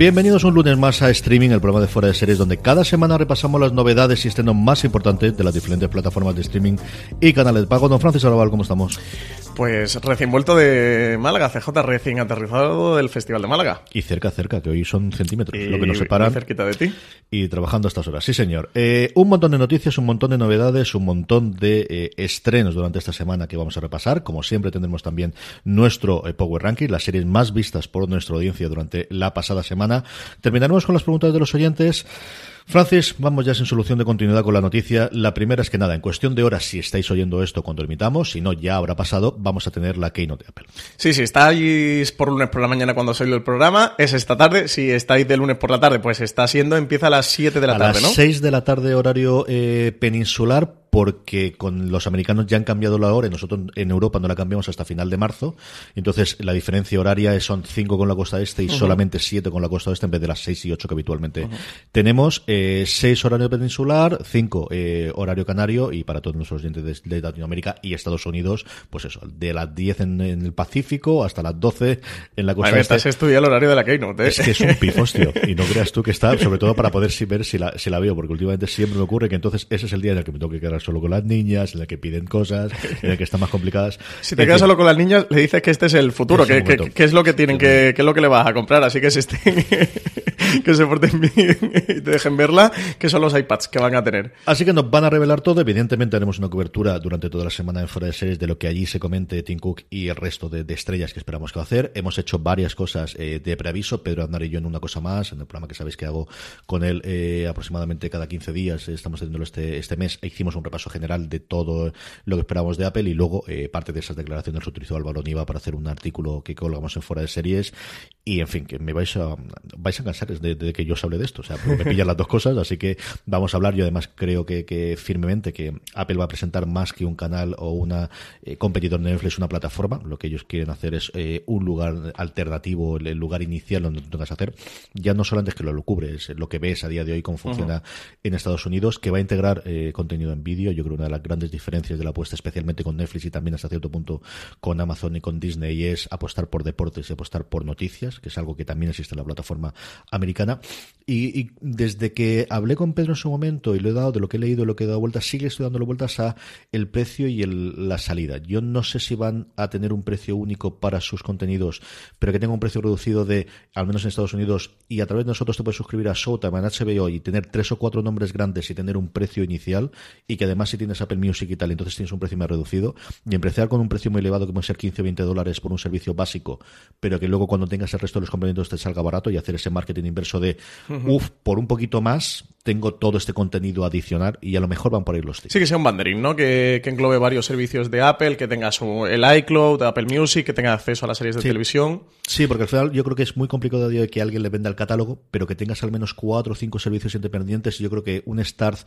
Bienvenidos un lunes más a Streaming, el programa de fuera de series, donde cada semana repasamos las novedades y estrenos más importantes de las diferentes plataformas de streaming y canales de pago. Don Francis Arabal, ¿cómo estamos? Pues recién vuelto de Málaga, CJ, recién aterrizado del Festival de Málaga. Y cerca, cerca, que hoy son centímetros, lo que nos separa. cerquita de ti. Y trabajando a estas horas, sí señor. Eh, un montón de noticias, un montón de novedades, un montón de eh, estrenos durante esta semana que vamos a repasar. Como siempre tendremos también nuestro eh, Power Ranking, las series más vistas por nuestra audiencia durante la pasada semana. Terminaremos con las preguntas de los oyentes. Francis, vamos ya sin solución de continuidad con la noticia. La primera es que nada, en cuestión de horas, si estáis oyendo esto cuando emitamos, si no, ya habrá pasado, vamos a tener la Keynote de Apple. Sí, si estáis por lunes por la mañana cuando salió el programa, es esta tarde. Si estáis de lunes por la tarde, pues está siendo, empieza a las 7 de la tarde, ¿no? A las 6 de la tarde, horario eh, peninsular, porque con los americanos ya han cambiado la hora y nosotros en Europa no la cambiamos hasta final de marzo. Entonces la diferencia horaria son 5 con la costa este y solamente 7 con la costa oeste en vez de las 6 y 8 que habitualmente tenemos. 6 eh, horario peninsular, 5 eh, horario canario y para todos nuestros oyentes de, Latinoamérica y Estados Unidos, pues eso, de las 10 en, el Pacífico hasta las 12 en la costa este. Estás estudiando el horario de la Keynote, ¿eh? Es que es un pifos, tío. Y no creas tú que está, sobre todo para poder ver si la, si la veo, porque últimamente siempre me ocurre que entonces ese es el día en el que me tengo que quedar solo con las niñas, en la que piden cosas, en la que están más complicadas. Si te quedas solo con las niñas, le dices que este es el futuro, que, es lo que tienen, que, es lo que le vas a comprar. Así que se estén, que se porten bien y te dejen verla, que son los iPads que van a tener. Así que nos van a revelar todo. Evidentemente haremos una cobertura durante toda la semana en Fuera de Series de lo que allí se comente Tim Cook y el resto de, estrellas que esperamos que va a hacer. Hemos hecho varias cosas eh, de preaviso. Pedro Andar y yo en una cosa más, en el programa que sabéis que hago con él eh, aproximadamente cada 15 días. Estamos haciéndolo este, este mes. Hicimos un repaso general de todo lo que esperábamos de Apple y luego eh, parte de esas declaraciones lo utilizó Álvaro Niva para hacer un artículo que colgamos en fuera de series y en fin, que me vais a vais a cansar de, que yo os hable de esto, o sea, me pillan las dos cosas, así que vamos a hablar, yo además creo que, firmemente que Apple va a presentar más que un canal o una eh, competidor de Netflix, una plataforma, lo que ellos quieren hacer es eh, un lugar alternativo, el, lugar inicial donde tú tengas que hacer, ya no solamente es que lo, cubre, es lo que ves a día de hoy cómo funciona en Estados Unidos, que va a integrar contenido en vídeo, yo creo una las grandes diferencias de la apuesta, especialmente con Netflix y también hasta cierto punto con Amazon y con Disney, es apostar por deportes y apostar por noticias, que es algo que también existe en la plataforma americana. Y, desde que hablé con Pedro en su momento y lo he dado de lo que he leído, lo que he dado vueltas, sigue estoy dándole vueltas a el precio y la salida. Yo no sé si van a tener un precio único para sus contenidos, pero que tenga un precio reducido de, al menos en Estados Unidos, y a través de nosotros te puedes suscribir a Showtime, en HBO y tener tres o cuatro nombres grandes y tener un precio inicial, y que además si tienes Apple Music y tal, entonces tienes un precio más reducido, y empezar con un precio muy elevado, que puede ser 15 o 20 dólares por un servicio básico, pero que luego cuando tengas el resto de los complementos te salga barato y hacer ese marketing inverso de, uff, por un poquito más, tengo todo este contenido adicional y a lo mejor van por ahí los tips. Sí, que sea un banderín, ¿no? Que, englobe varios servicios de Apple, que tenga su, el iCloud, Apple Music, que tenga acceso a las series de televisión. Sí, porque al final yo creo que es muy complicado de que alguien le venda el catálogo, pero que tengas al menos cuatro o cinco servicios independientes. Yo creo que un Start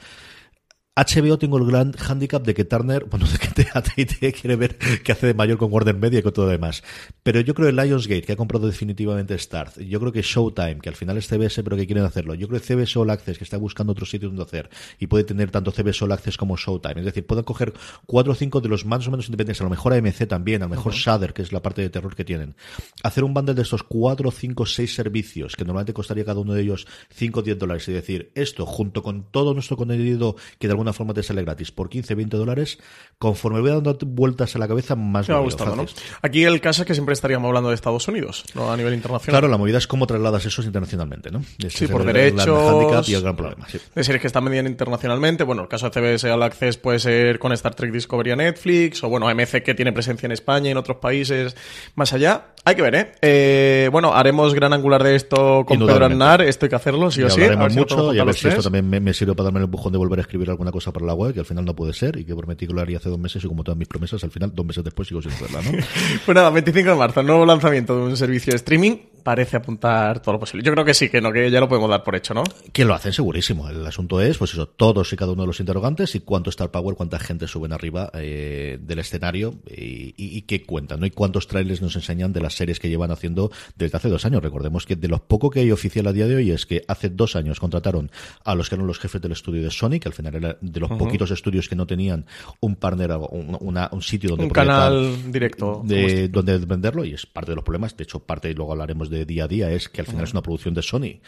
HBO tengo el gran handicap de que Turner, bueno, de que AT&T quiere ver qué hace de mayor con Warner Media y con todo lo demás. Pero yo creo que Lionsgate, que ha comprado definitivamente Starz, yo creo que Showtime, que al final es CBS, pero que quieren hacerlo. Yo creo que CBS All Access, que está buscando otro sitio donde hacer, y puede tener tanto CBS All Access como Showtime. Es decir, pueden coger cuatro o cinco de los más o menos independientes, a lo mejor AMC también, a lo mejor Shudder, que es la parte de terror que tienen. Hacer un bundle de estos cuatro, cinco, seis servicios, que normalmente costaría cada uno de ellos cinco o diez dólares, y decir, esto junto con todo nuestro contenido que de alguna alguna forma te sale gratis por 15, 20 dólares, conforme voy dando vueltas a la cabeza, más me va gustando, ¿no? Aquí el caso es que siempre estaríamos hablando de Estados Unidos, no a nivel internacional. Claro, la movida es cómo trasladas esos internacionalmente, ¿no? sí, por derechos. y el gran problema. Sí. Series que están vendiendo internacionalmente. Bueno, el caso de CBS All Access puede ser con Star Trek Discovery a Netflix, o bueno, AMC que tiene presencia en España y en otros países más allá. Hay que ver, ¿eh? eh bueno, haremos gran angular de esto con Pedro Aznar, esto hay que hacerlo, sí o sí. Hablaremos mucho y a ver si esto también me, sirve para darme el empujón de volver a escribir alguna cosa para la web, que al final no puede ser, y que prometí que lo haría hace dos meses, y como todas mis promesas, al final, dos meses después sigo sin hacerla, ¿no? pues nada, 25 de marzo, nuevo lanzamiento de un servicio de streaming parece apuntar todo lo posible. Yo creo que sí, que no, que ya lo podemos dar por hecho, ¿no? Que lo hacen segurísimo. El asunto es, pues eso, todos y cada uno de los interrogantes y cuánto Star Power, cuánta gente suben arriba eh, del escenario y, qué cuentan, ¿no? Y cuántos trailers nos enseñan de las series que llevan haciendo desde hace dos años. Recordemos que de lo poco que hay oficial a día de hoy es que hace dos años contrataron a los que eran los jefes del estudio de Sony, que al final era de los poquitos estudios que no tenían un partner, un, un sitio donde un canal directo de, donde venderlo y es parte de los problemas. De hecho, parte y luego hablaremos de día a día es que al final es una producción de Sony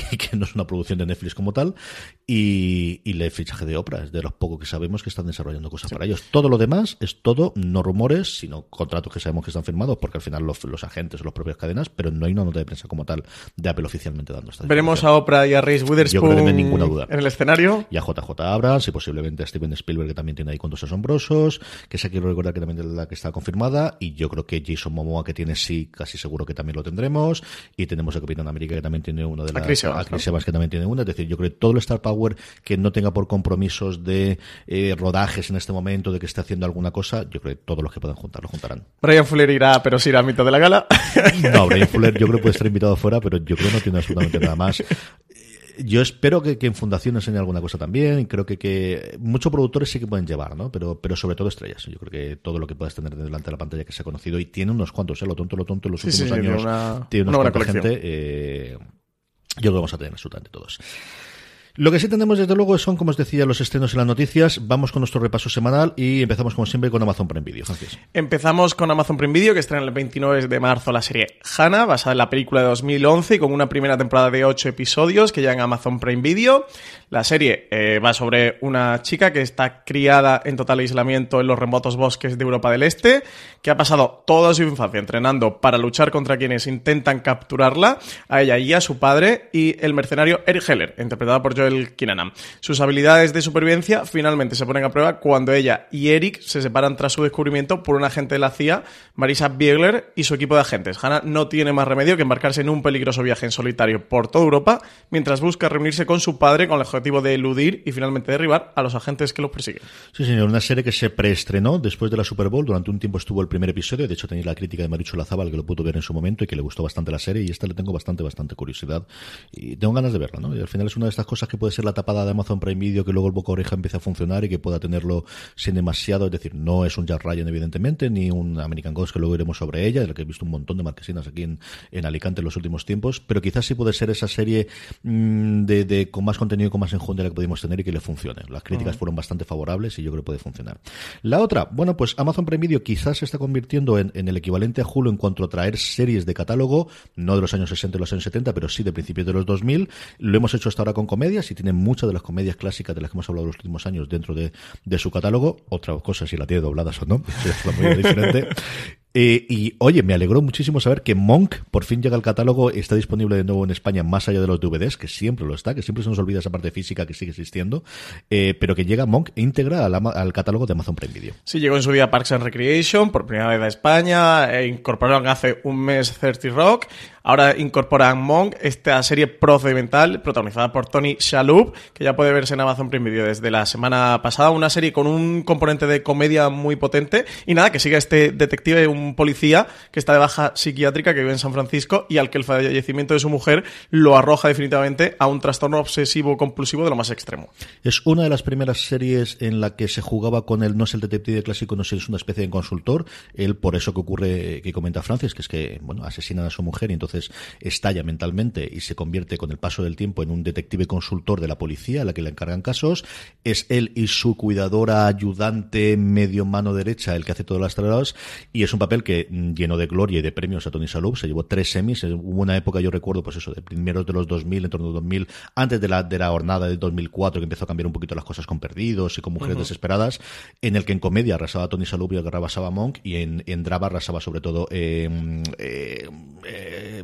y que no es una producción de Netflix como tal, y, y el fichaje de Oprah es de los pocos que sabemos que están desarrollando cosas para ellos. Todo lo demás es todo, no rumores, sino contratos que sabemos que están firmados, porque al final los, los agentes o las propias cadenas, pero no hay una nota de prensa como tal de Apple oficialmente dando esta Veremos a Oprah y a Reese Witherspoon ninguna duda. en el escenario. Y a JJ Abrams y posiblemente a Steven Spielberg, que también tiene ahí cuentos asombrosos, que esa quiero recordar que también es la que está confirmada, y yo creo que Jason Momoa, que tiene sí, casi seguro que también lo tendremos, y tenemos a Capitán América, que también tiene una de las a Chris Evans, que también tiene una. Es decir, yo creo que todo el Star Power que no tenga por compromisos de eh, rodajes en este momento, de que esté haciendo alguna cosa, yo creo que todos los que puedan juntar lo juntarán. Brian Fuller irá, pero sí irá a mitad de la gala. No, Brian Fuller yo creo que puede estar invitado fuera, pero yo creo que no tiene absolutamente nada más yo espero que, en Fundación enseñe alguna cosa también. Creo que, que muchos productores sí que pueden llevar, ¿no? Pero, pero sobre todo estrellas. Yo creo que todo lo que puedas tener delante de la pantalla que se ha conocido y tiene unos cuantos, ¿eh? Lo tonto, lo tonto, en los últimos años tiene una, buena gente. Eh, yo creo que vamos a tener absolutamente todos. Lo que sí tenemos desde luego son, como os decía, los estrenos y las noticias. Vamos con nuestro repaso semanal y empezamos como siempre con Amazon Prime Video. Empezamos con Amazon Prime Video, que estrena el 29 de marzo la serie Hannah, basada en la película de 2011 y con una primera temporada de 8 episodios que ya en Amazon Prime Video. La serie eh, va sobre una chica que está criada en total aislamiento en los remotos bosques de Europa del Este, que ha pasado toda su infancia entrenando para luchar contra quienes intentan capturarla, a ella y a su padre, y el mercenario Eric Heller, interpretado por el Kinanam. Sus habilidades de supervivencia finalmente se ponen a prueba cuando ella y Eric se separan tras su descubrimiento por un agente de la CIA, Marisa Biegler, y su equipo de agentes. Hannah no tiene más remedio que embarcarse en un peligroso viaje en solitario por toda Europa mientras busca reunirse con su padre con el objetivo de eludir y finalmente derribar a los agentes que los persiguen. Sí, señor, una serie que se preestrenó después de la Super Bowl. Durante un tiempo estuvo el primer episodio. De hecho, tenéis la crítica de Marichu Lazábal que lo pudo ver en su momento y que le gustó bastante la serie. Y esta le tengo bastante, bastante curiosidad. Y tengo ganas de verla, ¿no? Y al final es una de estas cosas que puede ser la tapada de Amazon Prime Video que luego el boca oreja empiece a funcionar y que pueda tenerlo sin demasiado, es decir, no es un Jack Ryan evidentemente, ni un American Ghost que luego iremos sobre ella, de la que he visto un montón de marquesinas aquí en, en Alicante en los últimos tiempos, pero quizás sí puede ser esa serie mm, de, de, con más contenido y con más enjundia la que pudimos tener y que le funcione. Las críticas fueron bastante favorables y yo creo que puede funcionar. La otra, bueno, pues Amazon Prime Video quizás se está convirtiendo en, en el equivalente a Hulu en cuanto a traer series de catálogo, no de los años 60 y los años 70, pero sí de principios de los 2000. Lo hemos hecho hasta ahora con comedias y tiene muchas de las comedias clásicas de las que hemos hablado los últimos años dentro de, de su catálogo. Otra cosa si la tiene dobladas o no, es muy diferente. Eh, y oye, me alegró muchísimo saber que Monk por fin llega al catálogo, está disponible de nuevo en España más allá de los DVDs, que siempre lo está, que siempre se nos olvida esa parte física que sigue existiendo, eh, pero que llega Monk íntegra al, al, catálogo de Amazon Prime Video. Sí, llegó en su día Parks and Recreation, por primera vez a España, e incorporaron hace un mes 30 Rock, ahora incorporan Monk, esta serie procedimental protagonizada por Tony Shalhoub, que ya puede verse en Amazon Prime Video desde la semana pasada, una serie con un componente de comedia muy potente, y nada, que siga este detective, un policía que está de baja psiquiátrica que vive en San Francisco y al que el fallecimiento de su mujer lo arroja definitivamente a un trastorno obsesivo compulsivo de lo más extremo. Es una de las primeras series en la que se jugaba con el no es el detective clásico, no es una especie de consultor. Él, por eso que ocurre, que comenta Francis, que es que, bueno, asesinan a su mujer y entonces entonces estalla mentalmente y se convierte con el paso del tiempo en un detective consultor de la policía a la que le encargan casos. Es él y su cuidadora ayudante medio mano derecha el que hace todas las tareas y es un papel que mm, lleno de gloria y de premios a Tony Shalhoub. Se llevó tres semis. Hubo una época, yo recuerdo, pues eso, de primeros de los 2000, en torno a 2000, antes de la, de la jornada de 2004, que empezó a cambiar un poquito las cosas con Perdidos y con Mujeres Desesperadas, en el que en comedia arrasaba Tony Shalhoub y arrasaba Monk y en, en drama arrasaba sobre todo eh, eh, eh,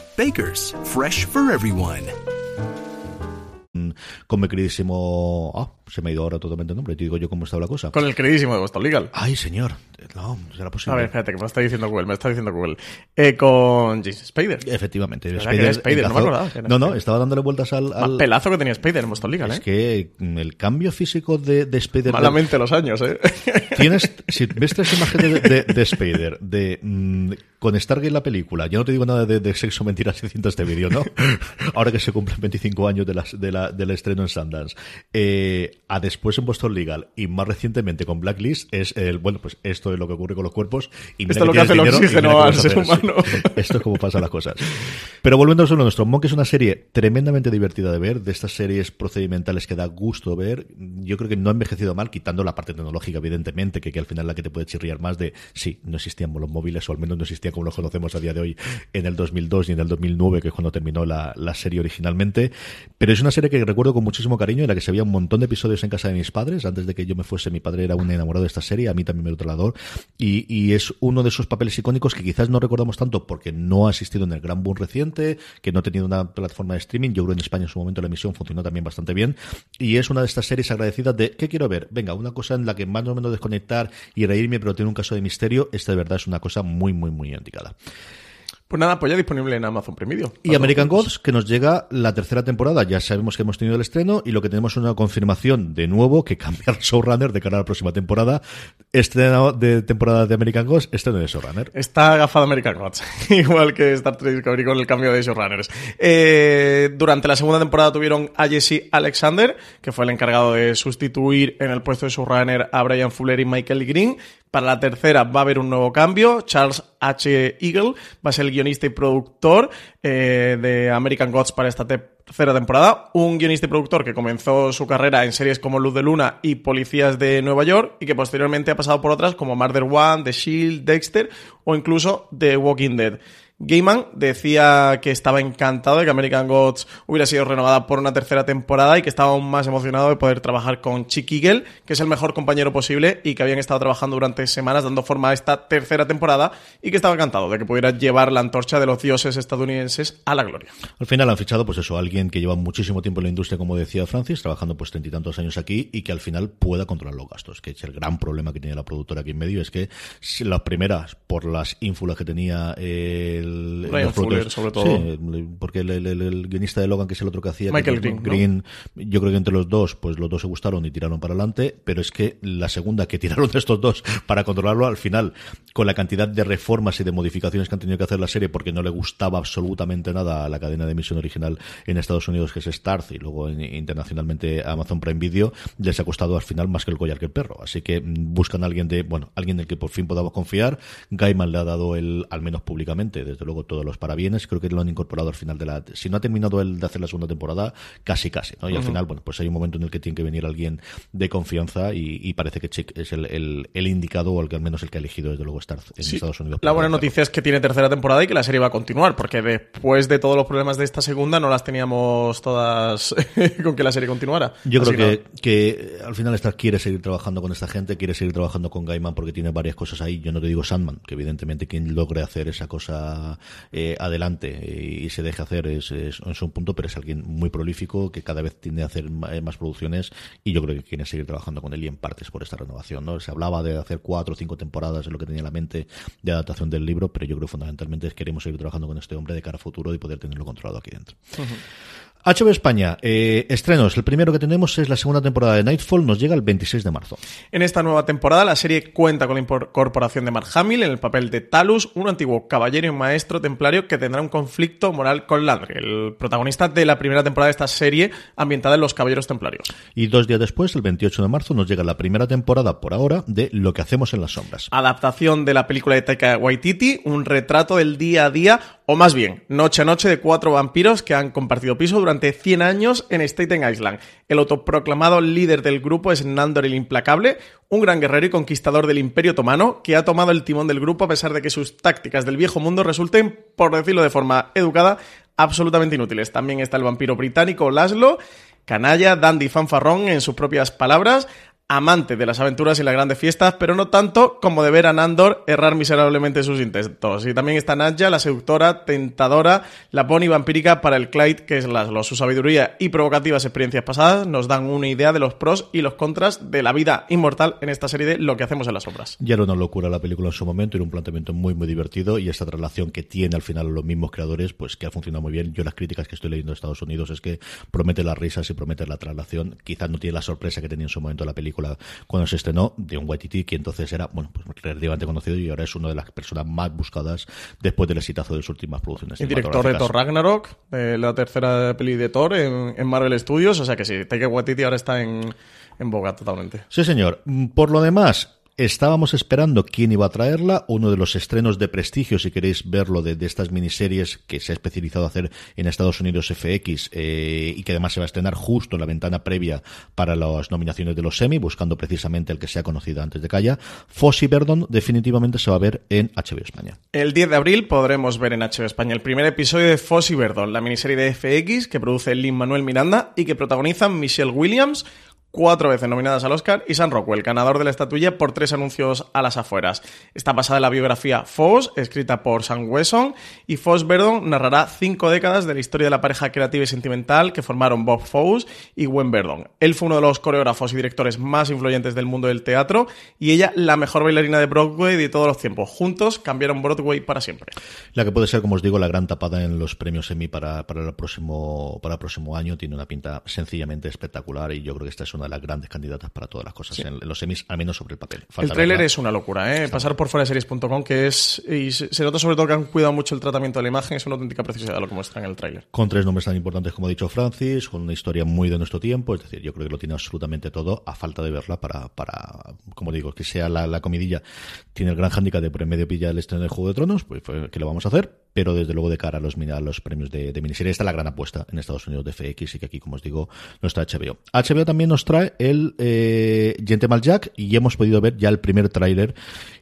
Baker's, fresh for everyone. con mi queridísimo. Ah, se me ha ido ahora totalmente el nombre. Te digo yo cómo estaba la cosa. Con el queridísimo de Boston Legal. Ay, señor. No, será posible. A ver, espérate, que me está diciendo Google, me está diciendo Google. Eh, con James Spader. Efectivamente. Spider, Spider no me acordaba. No, no, estaba dándole vueltas al. al... Más pelazo que tenía Spider en Boston Legal, es ¿eh? que el cambio físico de, de Spider. Malamente los años, ¿eh? Tienes. Si ves tres imágenes de, de, de Spider, de. Mm, con Stargate la película, yo no te digo nada de, de sexo, mentiras y cintas de vídeo, ¿no? Ahora que se cumplen 25 años de las, de la, del estreno en Sundance. Eh, a después en Boston Legal y más recientemente con Blacklist es el, bueno, pues esto es lo que ocurre con los cuerpos. Y esto es lo que hace el oxígeno al ser humano. Esto es como pasan las cosas. Pero volviendo a lo nuestro, Monk es una serie tremendamente divertida de ver, de estas series procedimentales que da gusto ver. Yo creo que no ha envejecido mal, quitando la parte tecnológica, evidentemente, que, que al final es la que te puede chirriar más de, sí, no existían los móviles, o al menos no existían como los conocemos a día de hoy en el 2002 y en el 2009, que es cuando terminó la, la serie originalmente. Pero es una serie que recuerdo con muchísimo cariño, en la que se veía un montón de episodios en casa de mis padres. Antes de que yo me fuese, mi padre era un enamorado de esta serie, a mí también me lo trasladó. Y, y es uno de esos papeles icónicos que quizás no recordamos tanto porque no ha asistido en el gran boom reciente, que no ha tenido una plataforma de streaming. Yo creo en España en su momento la emisión funcionó también bastante bien. Y es una de estas series agradecidas de, ¿qué quiero ver? Venga, una cosa en la que más o menos desconectar y reírme, pero tiene un caso de misterio. Esta de verdad es una cosa muy, muy, muy indicada. Pues nada, pues ya disponible en Amazon Prime Video. Y American Gods, que nos llega la tercera temporada. Ya sabemos que hemos tenido el estreno y lo que tenemos es una confirmación de nuevo que cambia el showrunner de cara a la próxima temporada. Estreno de temporada de American Gods, estreno de showrunner. Está agafado American Gods, igual que Star Trek Discovery con el cambio de showrunners. Eh, durante la segunda temporada tuvieron a Jesse Alexander, que fue el encargado de sustituir en el puesto de showrunner a Brian Fuller y Michael Green. Para la tercera va a haber un nuevo cambio. Charles H. Eagle va a ser el guionista y productor eh, de American Gods para esta tercera temporada. Un guionista y productor que comenzó su carrera en series como Luz de Luna y Policías de Nueva York y que posteriormente ha pasado por otras como Murder One, The Shield, Dexter o incluso The Walking Dead. Gaiman decía que estaba encantado de que American Gods hubiera sido renovada por una tercera temporada y que estaba aún más emocionado de poder trabajar con Chick Eagle, que es el mejor compañero posible y que habían estado trabajando durante semanas dando forma a esta tercera temporada y que estaba encantado de que pudiera llevar la antorcha de los dioses estadounidenses a la gloria. Al final han fichado, pues eso, alguien que lleva muchísimo tiempo en la industria, como decía Francis, trabajando pues treinta y tantos años aquí y que al final pueda controlar los gastos, que es el gran problema que tiene la productora aquí en medio, es que las primeras, por las ínfulas que tenía el el, Ryan Fuller, sobre todo. Sí, porque el, el, el, guionista de Logan, que es el otro que hacía, Michael que, Green, Green yo creo que entre los dos, pues los dos se gustaron y tiraron para adelante, pero es que la segunda que tiraron de estos dos para controlarlo al final, con la cantidad de reformas y de modificaciones que han tenido que hacer la serie, porque no le gustaba absolutamente nada a la cadena de emisión original en Estados Unidos, que es Starz, y luego en, internacionalmente Amazon Prime Video, les ha costado al final más que el collar que el perro. Así que buscan a alguien de, bueno, alguien en el que por fin podamos confiar. Gaiman le ha dado el, al menos públicamente, desde luego todos los parabienes, creo que lo han incorporado al final de la, si no ha terminado el de hacer la segunda temporada, casi casi, ¿no? Y al final, bueno, pues hay un momento en el que tiene que venir alguien de confianza y, y parece que Chick es el, el, el, indicado o el que al menos el que ha elegido desde luego estar en Sí. Estados Unidos. La buena noticia es que tiene tercera temporada y que la serie va a continuar, porque después de todos los problemas de esta segunda no las teníamos todas con que la serie continuara. Yo Así creo que, que al final Star quiere seguir trabajando con esta gente, quiere seguir trabajando con Gaiman porque tiene varias cosas ahí. Yo no te digo Sandman, que evidentemente quien logre hacer esa cosa eh, adelante y, se deje hacer es, es, un punto, pero es alguien muy prolífico que cada vez tiende a hacer más producciones y yo creo que quiere seguir trabajando con él y en partes por esta renovación. ¿no? Se hablaba de hacer cuatro o cinco temporadas, es lo que tenía en la mente de adaptación del libro, pero yo creo fundamentalmente queremos seguir trabajando con este hombre de cara a futuro y poder tenerlo controlado aquí dentro. HBO España, eh, estrenos. El primero que tenemos es la segunda temporada de Nightfall, nos llega el 26 de marzo. En esta nueva temporada, la serie cuenta con la incorporación de Mark Hamill en el papel de Talus, un antiguo caballero y maestro templario que tendrá un conflicto moral con Landry, el protagonista de la primera temporada de esta serie ambientada en los caballeros templarios. Y dos días después, el 28 de marzo, nos llega la primera temporada, por ahora, de Lo que hacemos en las sombras. Adaptación de la película de Taika Waititi, un retrato del día a día, o más bien, noche a noche de cuatro vampiros que han compartido piso durante durante 100 años en Staten Island. El autoproclamado líder del grupo es Nandor el Implacable, un gran guerrero y conquistador del Imperio Otomano que ha tomado el timón del grupo a pesar de que sus tácticas del viejo mundo resulten, por decirlo de forma educada, absolutamente inútiles. También está el vampiro británico Laszlo, canalla, dandy fanfarrón en sus propias palabras, amante de las aventuras y las grandes fiestas, pero no tanto como de ver a Nandor errar miserablemente sus intentos. Y también está Nadja, la seductora, tentadora, la pony vampírica para el Clyde, que es Laszlo. Su sabiduría y provocativas experiencias pasadas nos dan una idea de los pros y los contras de la vida inmortal en esta serie de Lo que hacemos en las sombras. Ya era una locura la película en su momento, era un planteamiento muy, muy divertido y esta relación que tiene al final los mismos creadores, pues que ha funcionado muy bien. Yo las críticas que estoy leyendo de Estados Unidos es que promete las risas y promete la traslación. Quizás no tiene la sorpresa que tenía en su momento la película cuando se estrenó de un Waititi que entonces era bueno pues relativamente conocido y ahora es una de las personas más buscadas después del exitazo de sus últimas producciones. El director de Thor Ragnarok, la tercera peli de Thor en, Marvel Studios, o sea que sí, Taika Waititi ahora está en, en boga totalmente. Sí, señor. Por lo demás, Estábamos esperando quién iba a traerla, uno de los estrenos de prestigio, si queréis verlo, de, estas miniseries que se ha especializado a hacer en Estados Unidos FX eh, y que además se va a estrenar justo en la ventana previa para las nominaciones de los semi, buscando precisamente el que sea conocido antes de Calla. Fossy Verdon definitivamente se va a ver en HBO España. El 10 de abril podremos ver en HBO España el primer episodio de Fossy Verdon, la miniserie de FX que produce Lin Manuel Miranda y que protagonizan Michelle Williams, cuatro veces nominadas al Oscar, y Sam Rockwell, ganador de la estatuilla por tres anuncios a las afueras. Está basada en la biografía Foss, escrita por Sam Wesson, y Foss Verdon narrará cinco décadas de la historia de la pareja creativa y sentimental que formaron Bob Foss y Gwen Verdon. Él fue uno de los coreógrafos y directores más influyentes del mundo del teatro, y ella la mejor bailarina de Broadway de todos los tiempos. Juntos cambiaron Broadway para siempre. La que puede ser, como os digo, la gran tapada en los premios Emmy para, para, el, próximo, para el próximo año. Tiene una pinta sencillamente espectacular, y yo creo que esta es una de las grandes candidatas para todas las cosas en, los semis, al menos sobre el papel. el tráiler es una locura, ¿eh? Pasar por fuera de series.com, que es. Y se, nota sobre todo que han cuidado mucho el tratamiento de la imagen, es una auténtica preciosidad lo que muestran en el tráiler. Con tres nombres tan importantes como ha dicho Francis, con una historia muy de nuestro tiempo, es decir, yo creo que lo tiene absolutamente todo, a falta de verla para, para como digo, que sea la, comidilla. Tiene el gran handicap de por en medio pillar el estreno del Juego de Tronos, pues, que lo vamos a hacer, pero desde luego de cara a los, a los premios de, de miniserie, esta es la gran apuesta en Estados Unidos de FX y que aquí, como os digo, no está HBO. HBO también nos el eh, Gentleman Jack y hemos podido ver ya el primer tráiler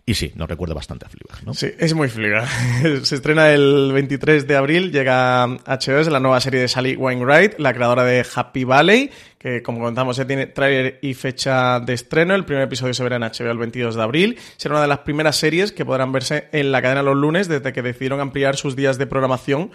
y sí, nos recuerda bastante a Fleabag, ¿no? Sí, es muy Fleabag. Se estrena el 23 de abril, llega HBO, es la nueva serie de Sally Wainwright, la creadora de Happy Valley, que como contamos ya tiene tráiler y fecha de estreno. El primer episodio se verá en HBO el 22 de abril. Será una de las primeras series que podrán verse en la cadena los lunes desde que decidieron ampliar sus días de programación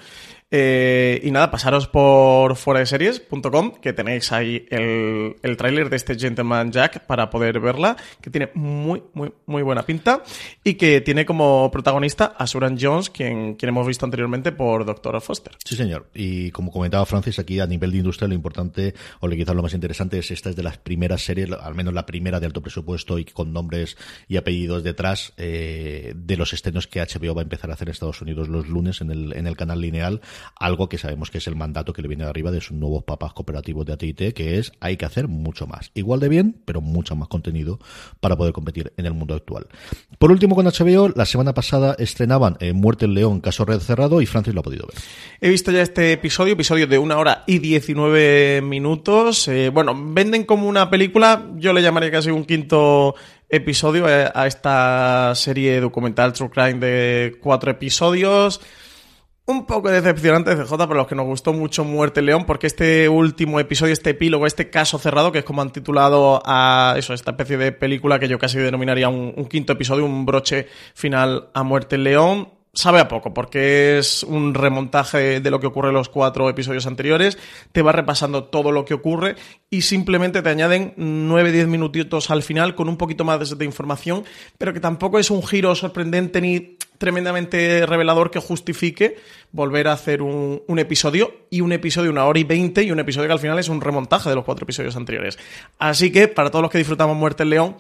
eh, y nada, pasaros por fuera de series.com, que tenéis ahí el, el tráiler de este Gentleman Jack para poder verla, que tiene muy, muy, muy buena pinta y que tiene como protagonista a Suran Jones, quien, quien hemos visto anteriormente por Doctor Foster. Sí, señor. Y como comentaba Francis, aquí a nivel de industria lo importante, o quizás lo más interesante, es esta es de las primeras series, al menos la primera de alto presupuesto y con nombres y apellidos detrás, eh, de los estrenos que HBO va a empezar a hacer en Estados Unidos los lunes en el, en el canal lineal algo que sabemos que es el mandato que le viene de arriba de sus nuevos papas cooperativos de AT&T, que es hay que hacer mucho más. Igual de bien, pero mucho más contenido para poder competir en el mundo actual. Por último, con HBO, la semana pasada estrenaban eh, Muerte en León, caso red cerrado, y Francis lo ha podido ver. He visto ya este episodio, episodio de una hora y 19 minutos. Eh, bueno, venden como una película, yo le llamaría casi un quinto episodio eh, a esta serie documental True Crime de cuatro episodios un poco decepcionante CJ para los que nos gustó mucho Muerte León, porque este último episodio, este epílogo, este caso cerrado, que es como han titulado a eso, esta especie de película que yo casi denominaría un, quinto episodio, un broche final a Muerte León, sabe a poco, porque es un remontaje de lo que ocurre en los cuatro episodios anteriores, te va repasando todo lo que ocurre y simplemente te añaden 9-10 minutitos al final con un poquito más de información, pero que tampoco es un giro sorprendente ni tremendamente revelador que justifique volver a hacer un, episodio y un episodio una hora y veinte y un episodio que al final es un remontaje de los cuatro episodios anteriores. Así que para todos los que disfrutamos Muerte en León,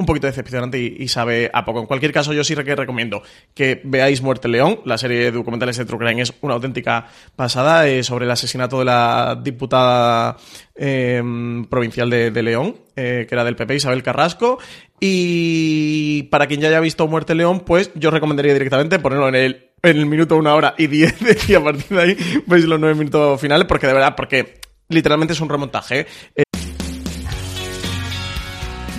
un poquito decepcionante y, sabe a poco. En cualquier caso, yo sí que recomiendo que veáis Muerte León. La serie de documentales de True Crime es una auténtica pasada eh, sobre el asesinato de la diputada eh, provincial de, León, eh, que era del PP, Isabel Carrasco. Y para quien ya haya visto Muerte León, pues yo recomendaría directamente ponerlo en el, minuto una hora y diez y a partir de ahí veis los nueve minutos finales, porque de verdad, porque literalmente es un remontaje.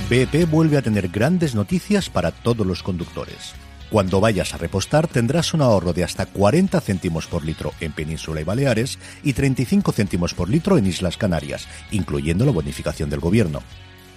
BP vuelve a tener grandes noticias para todos los conductores. Cuando vayas a repostar tendrás un ahorro de hasta 40 céntimos por litro en Península y Baleares y 35 céntimos por litro en Islas Canarias, incluyendo la bonificación del gobierno.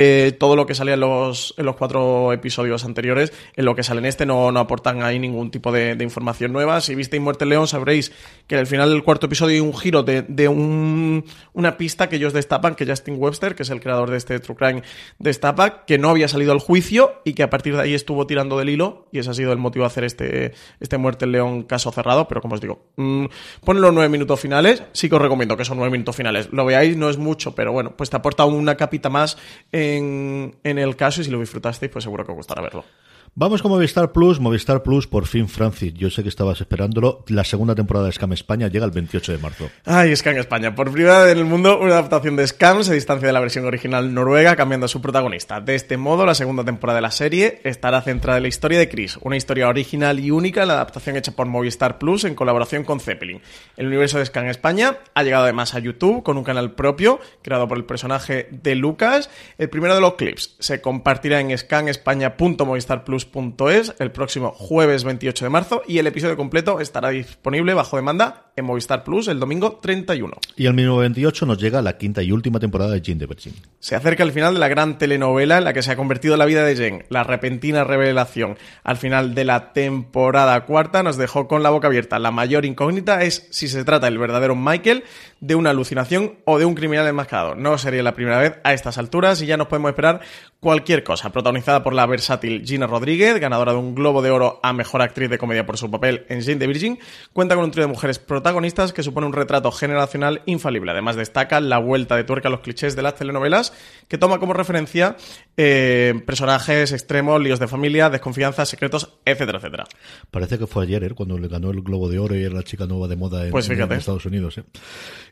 Eh, todo lo que salía en los, en los cuatro episodios anteriores, en lo que sale en este no, no aportan ahí ningún tipo de, información nueva. Si visteis Muerte León sabréis que al final del cuarto episodio hay un giro de, de un, una pista que ellos destapan, que Justin Webster, que es el creador de este True Crime, destapa, que no había salido al juicio y que a partir de ahí estuvo tirando del hilo y ese ha sido el motivo de hacer este, este Muerte León caso cerrado, pero como os digo, mmm, ponen los nueve minutos finales, sí que os recomiendo que son nueve minutos finales. Lo veáis, no es mucho, pero bueno, pues te aporta una capita más en, el caso y si lo disfrutasteis, pues seguro que os gustará verlo. Vamos con Movistar Plus. Movistar Plus, por fin, Francis. Yo sé que estabas esperándolo. La segunda temporada de Scam España llega el 28 de marzo. Ay, Scam España. Por primera vez en el mundo, una adaptación de Scam se distancia de la versión original noruega, cambiando a su protagonista. De este modo, la segunda temporada de la serie estará centrada en la historia de Chris, una historia original y única en la adaptación hecha por Movistar Plus en colaboración con Zeppelin. El universo de Scam España ha llegado además a YouTube con un canal propio, creado por el personaje de Lucas. El primero de los clips se compartirá en scanespaña.movistarplus es el próximo jueves 28 de marzo y el episodio completo estará disponible bajo demanda en Movistar Plus el domingo 31. Y el mismo 28 nos llega la quinta y última temporada de Jane de Virgin. Se acerca el final de la gran telenovela en la que se ha convertido la vida de Jane. La repentina revelación al final de la temporada cuarta nos dejó con la boca abierta. La mayor incógnita es si se trata del verdadero Michael, de una alucinación o de un criminal enmascarado. No sería la primera vez a estas alturas y ya nos podemos esperar cualquier cosa. Protagonizada por la versátil Gina Rodríguez, ganadora de un Globo de Oro a Mejor Actriz de Comedia por su papel en Jane de Virgin, cuenta con un trío de mujeres protagonistas que supone un retrato generacional infalible. Además destaca la vuelta de tuerca a los clichés de las telenovelas, que toma como referencia eh, personajes extremos, líos de familia, desconfianza, secretos, etcétera, etcétera. Parece que fue ayer ¿eh? cuando le ganó el Globo de Oro y era la chica nueva de moda en, pues Estados Unidos. ¿eh?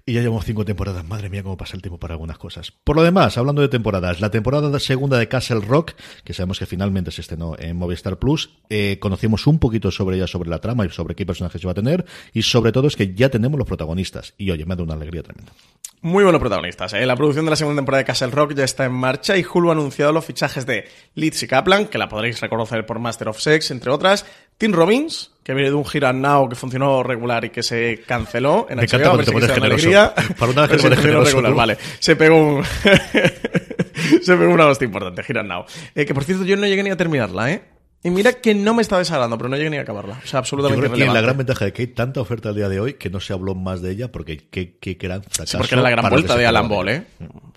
Y ya llevamos cinco temporadas. Madre mía, cómo pasa el tiempo para algunas cosas. Por lo demás, hablando de temporadas, la temporada segunda de Castle Rock, que sabemos que finalmente se estrenó en Movistar Plus, conocimos un poquito sobre ella, sobre la trama y sobre qué personajes va a tener, y sobre todo es que ya tenemos los protagonistas. Y oye, me da una alegría tremenda. Muy buenos protagonistas. ¿eh? La producción de la segunda temporada de Castle Rock ya está en marcha y Hulu ha anunciado los fichajes de Lizzie Kaplan, que la podréis reconocer por Master of Sex, entre otras, Tim Robbins, que viene de un Hero Now que funcionó regular y que se canceló en Me encanta cuando te pones generoso. Para una vez que te generoso. Regular, vale. Se pegó un... se pegó una hostia importante, Hero Now. Eh, que por cierto, yo no llegué ni a terminarla, ¿eh? Y mira que no me está desagradando, pero no llegué ni a acabarla. O sea, absolutamente Yo creo que la gran ventaja de que hay tanta oferta al día de hoy que no se habló más de ella porque qué, qué gran fracaso. Sí, porque era la gran vuelta de Alan Ball. ¿eh?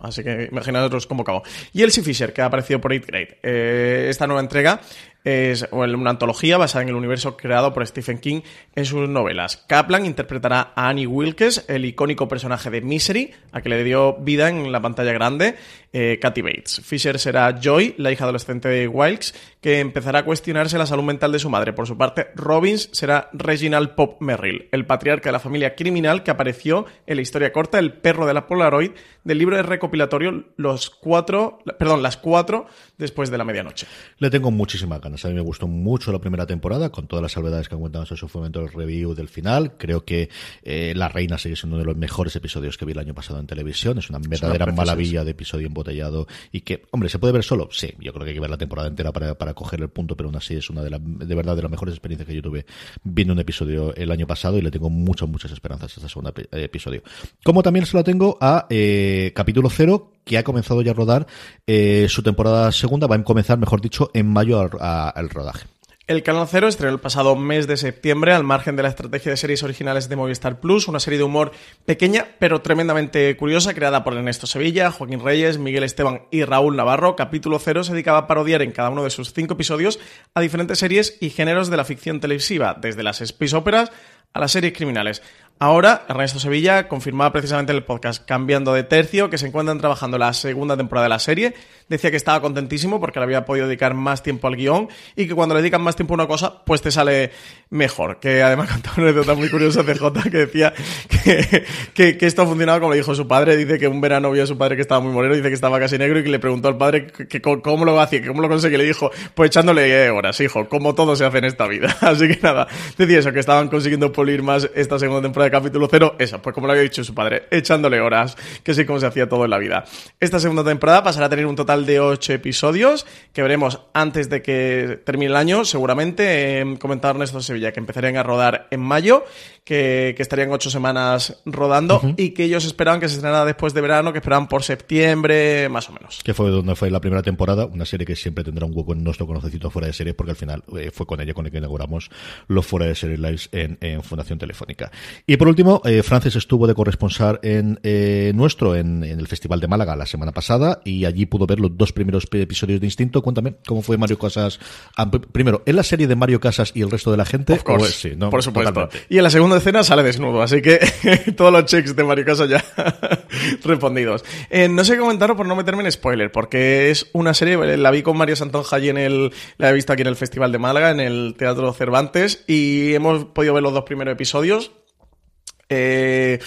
Así que imaginaos cómo acabó. Y Elsie Fisher, que ha aparecido por 8 Grade. Eh, esta nueva entrega es una antología basada en el universo creado por Stephen King en sus novelas. Kaplan interpretará a Annie Wilkes, el icónico personaje de Misery, a que le dio vida en la pantalla grande, eh, Kathy Bates. Fisher será Joy, la hija adolescente de Wilkes, que empezará a cuestionarse la salud mental de su madre. Por su parte, Robbins será Reginald Pop Merrill, el patriarca de la familia criminal que apareció en la historia corta El perro de la Polaroid del libro de recopilatorio Los cuatro, perdón, las cuatro después de la medianoche. Le tengo muchísimas ganas. A mí me gustó mucho la primera temporada, con todas las salvedades que han comentado en su momento el review del final. Creo que eh, La Reina sigue siendo uno de los mejores episodios que vi el año pasado en televisión. Es una verdadera maravilla de episodio embotellado y que, hombre, ¿se puede ver solo? Sí, yo creo que hay que ver la temporada entera para, para coger el punto, pero aún así es una de, la, de verdad de las mejores experiencias que yo tuve viendo un episodio el año pasado y le tengo muchas, muchas esperanzas a este segundo eh, episodio. Como también se lo tengo a eh, capítulo cero, que ha comenzado ya a rodar eh, su temporada segunda, va a comenzar, mejor dicho, en mayo al rodaje. El Canal Cero estrenó el pasado mes de septiembre, al margen de la estrategia de series originales de Movistar Plus, una serie de humor pequeña pero tremendamente curiosa, creada por Ernesto Sevilla, Joaquín Reyes, Miguel Esteban y Raúl Navarro. Capítulo Cero se dedicaba a parodiar en cada uno de sus cinco episodios a diferentes series y géneros de la ficción televisiva, desde las space operas a las series criminales. Ahora, Ernesto Sevilla confirmaba precisamente en el podcast Cambiando de Tercio que se encuentran trabajando la segunda temporada de la serie. Decía que estaba contentísimo porque le había podido dedicar más tiempo al guion y que cuando le dedican más tiempo a una cosa, pues te sale mejor. Que además contaba una anécdota muy curiosa de J que decía que, esto funcionaba como le dijo su padre. Dice que un verano vio a su padre que estaba muy moreno, dice que estaba casi negro y que le preguntó al padre que, que cómo lo hacía, cómo lo conseguía. Le dijo, pues echándole eh, horas, hijo, como todo se hace en esta vida. Así que nada, decía eso, que estaban consiguiendo pulir más esta segunda temporada de capítulo cero. Eso, pues como lo había dicho su padre, echándole horas, que sí como se hacía todo en la vida. Esta segunda temporada pasará a tener un total de ocho episodios que veremos antes de que termine el año, seguramente. Eh, comentaba Ernesto Sevilla que empezarían a rodar en mayo, que, que estarían ocho semanas rodando y que ellos esperaban que se estrenara después de verano, que esperaban por septiembre, más o menos. Que fue donde fue la primera temporada, una serie que siempre tendrá un hueco en nuestro conocimiento fuera de serie, porque al final eh, fue con ella con el que inauguramos los fuera de serie lives en, en Fundación Telefónica. Y por último, eh, Francis estuvo de corresponsal en eh, nuestro, en, en el Festival de Málaga la semana pasada, y allí pudo ver los dos primeros episodios de Instinto. Cuéntame, ¿cómo fue Mario Casas? Pr- primero, ¿en la serie de Mario Casas y el resto de la gente? Of course, ¿O es- sí, no? por supuesto. Totalmente. Y en la segunda escena sale desnudo, así que todos los checks de Mario Casas ya respondidos. Eh, no sé qué comentaros por no meterme en spoiler, porque es una serie, la vi con Mario Santonja allí en el, la he visto aquí en el Festival de Málaga, en el Teatro Cervantes, y hemos podido ver los dos primeros episodios. Eh,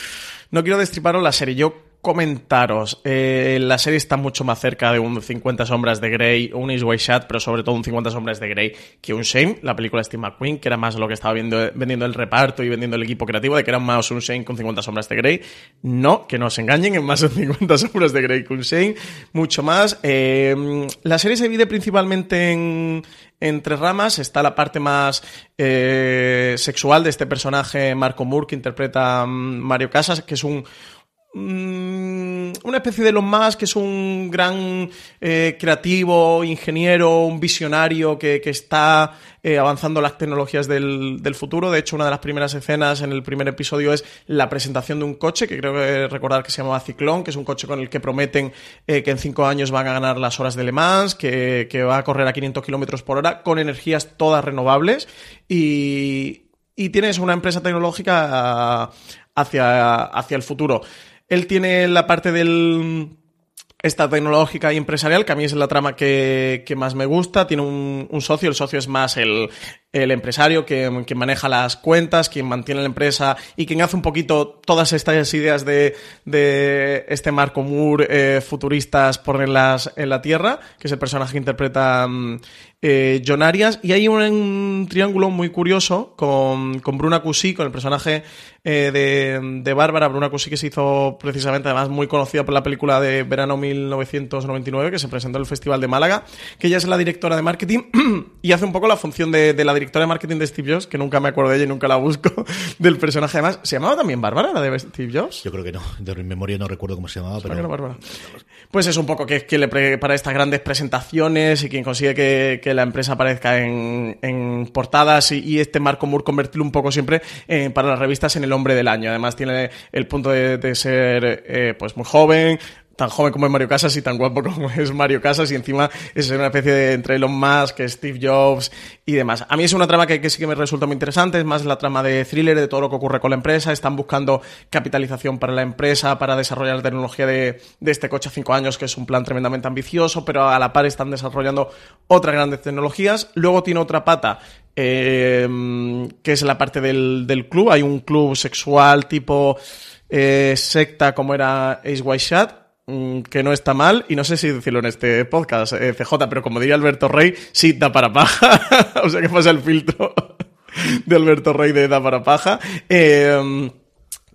no quiero destriparos la serie, yo comentaros. Eh, la serie está mucho más cerca de un 50 sombras de Grey, un East Way pero sobre todo un 50 sombras de Grey que un Shame, la película de Steve McQueen, que era más lo que estaba viendo, vendiendo el reparto y vendiendo el equipo creativo, de que era más un Shame con 50 sombras de Grey. No, que no os engañen, es más un 50 sombras de Grey que un Shame, mucho más. Eh, la serie se divide principalmente en, en tres ramas. Está la parte más eh, sexual de este personaje, Marco Moore, que interpreta mm, Mario Casas, que es un una especie de Elon Musk, que es un gran eh, creativo, ingeniero, un visionario que, que está eh, avanzando las tecnologías del, del futuro. De hecho, una de las primeras escenas en el primer episodio es la presentación de un coche, que creo que recordar que se llamaba Ciclón, que es un coche con el que prometen eh, que en cinco años van a ganar las horas de Le Mans, que, que va a correr a 500 kilómetros por hora, con energías todas renovables. Y, y tienes una empresa tecnológica ah, hacia, hacia el futuro. Él tiene la parte del esta tecnológica y empresarial, que a mí es la trama que, más me gusta. Tiene un, socio, el socio es más el, empresario que, que, maneja las cuentas, quien mantiene la empresa y quien hace un poquito todas estas ideas de, de este Marco Moore eh, futuristas ponerlas en la Tierra, que es el personaje que interpreta eh, John Arias. Y hay un, un triángulo muy curioso con, con Bruna Cusí, con el personaje eh, de, de Bárbara, Bruna Cusí, que se hizo precisamente, además muy conocida por la película de Verano 1999, que se presentó en el Festival de Málaga, que ella es la directora de marketing y hace un poco la función de, de la directora directora de marketing de Steve Jobs, que nunca me acuerdo de ella y nunca la busco, del personaje además. ¿Se llamaba también Bárbara, la de Steve Jobs? Yo creo que no, de memoria no recuerdo cómo se llamaba, pero... No, Bárbara. Pues es un poco que, que le prepara estas grandes presentaciones y quien consigue que, que la empresa aparezca en, en portadas y, y, este Marco Moore convertirlo un poco siempre eh, para las revistas en el hombre del año. Además tiene el punto de, de ser eh, pues muy joven, tan joven como es Mario Casas y tan guapo como es Mario Casas y encima es una especie de entre Elon Musk, Steve Jobs y demás. A mí es una trama que, sí que me resulta muy interesante, es más la trama de thriller, de todo lo que ocurre con la empresa, están buscando capitalización para la empresa, para desarrollar la tecnología de, de este coche a cinco años, que es un plan tremendamente ambicioso, pero a la par están desarrollando otras grandes tecnologías. Luego tiene otra pata eh, que es la parte del, del club, hay un club sexual tipo... Eh, secta como era Ace White Mm, que no está mal, y no sé si decirlo en este podcast, eh, CJ, pero como diría Alberto Rey, sí da para paja. o sea que pasa el filtro de Alberto Rey de da para paja. Eh,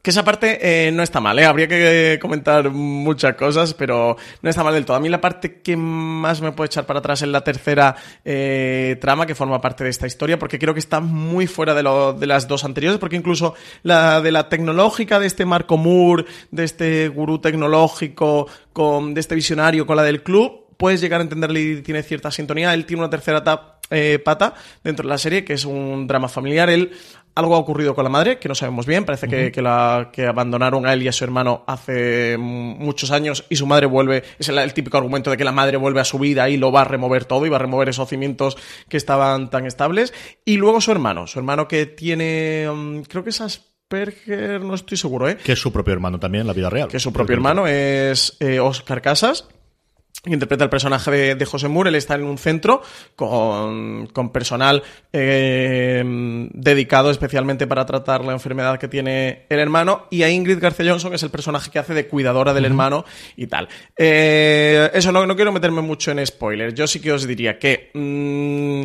que esa parte eh, no está mal, ¿eh? habría que comentar muchas cosas, pero no está mal del todo. A mí la parte que más me puede echar para atrás es la tercera eh, trama que forma parte de esta historia, porque creo que está muy fuera de, lo, de las dos anteriores, porque incluso la de la tecnológica de este Marco Moore, de este gurú tecnológico, con, de este visionario con la del club, puedes llegar a entenderle y tiene cierta sintonía. Él tiene una tercera etapa eh, pata dentro de la serie, que es un drama familiar. Él algo ha ocurrido con la madre, que no sabemos bien, parece que, uh -huh. que, la, que abandonaron a él y a su hermano hace muchos años y su madre vuelve, es el, el, típico argumento de que la madre vuelve a su vida y lo va a remover todo y va a remover esos cimientos que estaban tan estables. Y luego su hermano, su hermano que tiene, um, creo que es Asperger, no estoy seguro, ¿eh? Que es su propio hermano también en la vida real. Que su propio hermano es eh, Oscar Casas interpreta el personaje de, de, José Moore. Él está en un centro con, con personal eh, dedicado especialmente para tratar la enfermedad que tiene el hermano. Y a Ingrid García Johnson es el personaje que hace de cuidadora del uh -huh. hermano y tal. Eh, eso no, no, quiero meterme mucho en spoilers. Yo sí que os diría que mmm,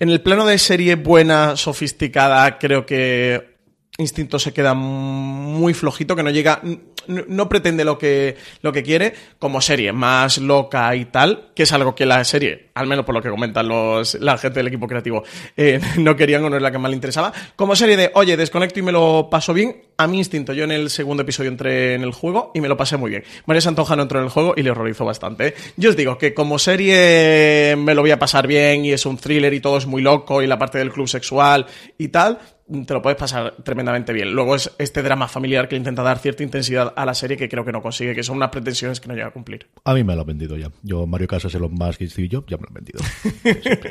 en el plano de serie buena, sofisticada, creo que Instinto se queda muy flojito, que no llega, no, pretende lo que, lo que quiere como serie más loca y tal, que es algo que la serie, al menos por lo que comentan los, la gente del equipo creativo, eh, no querían o no es la que más le interesaba. Como serie de, oye, desconecto y me lo paso bien, a mi instinto. Yo en el segundo episodio entré en el juego y me lo pasé muy bien. María Santoja no entró en el juego y le horrorizó bastante. ¿eh? Yo os digo que como serie me lo voy a pasar bien y es un thriller y todo es muy loco y la parte del club sexual y tal, te lo puedes pasar tremendamente bien. Luego es este drama familiar que intenta dar cierta intensidad a la serie que creo que no consigue, que son unas pretensiones que no llega a cumplir. A mí me lo han vendido ya. Yo, Mario Casas, Elon Musk y Steve Jobs, ya me lo han vendido.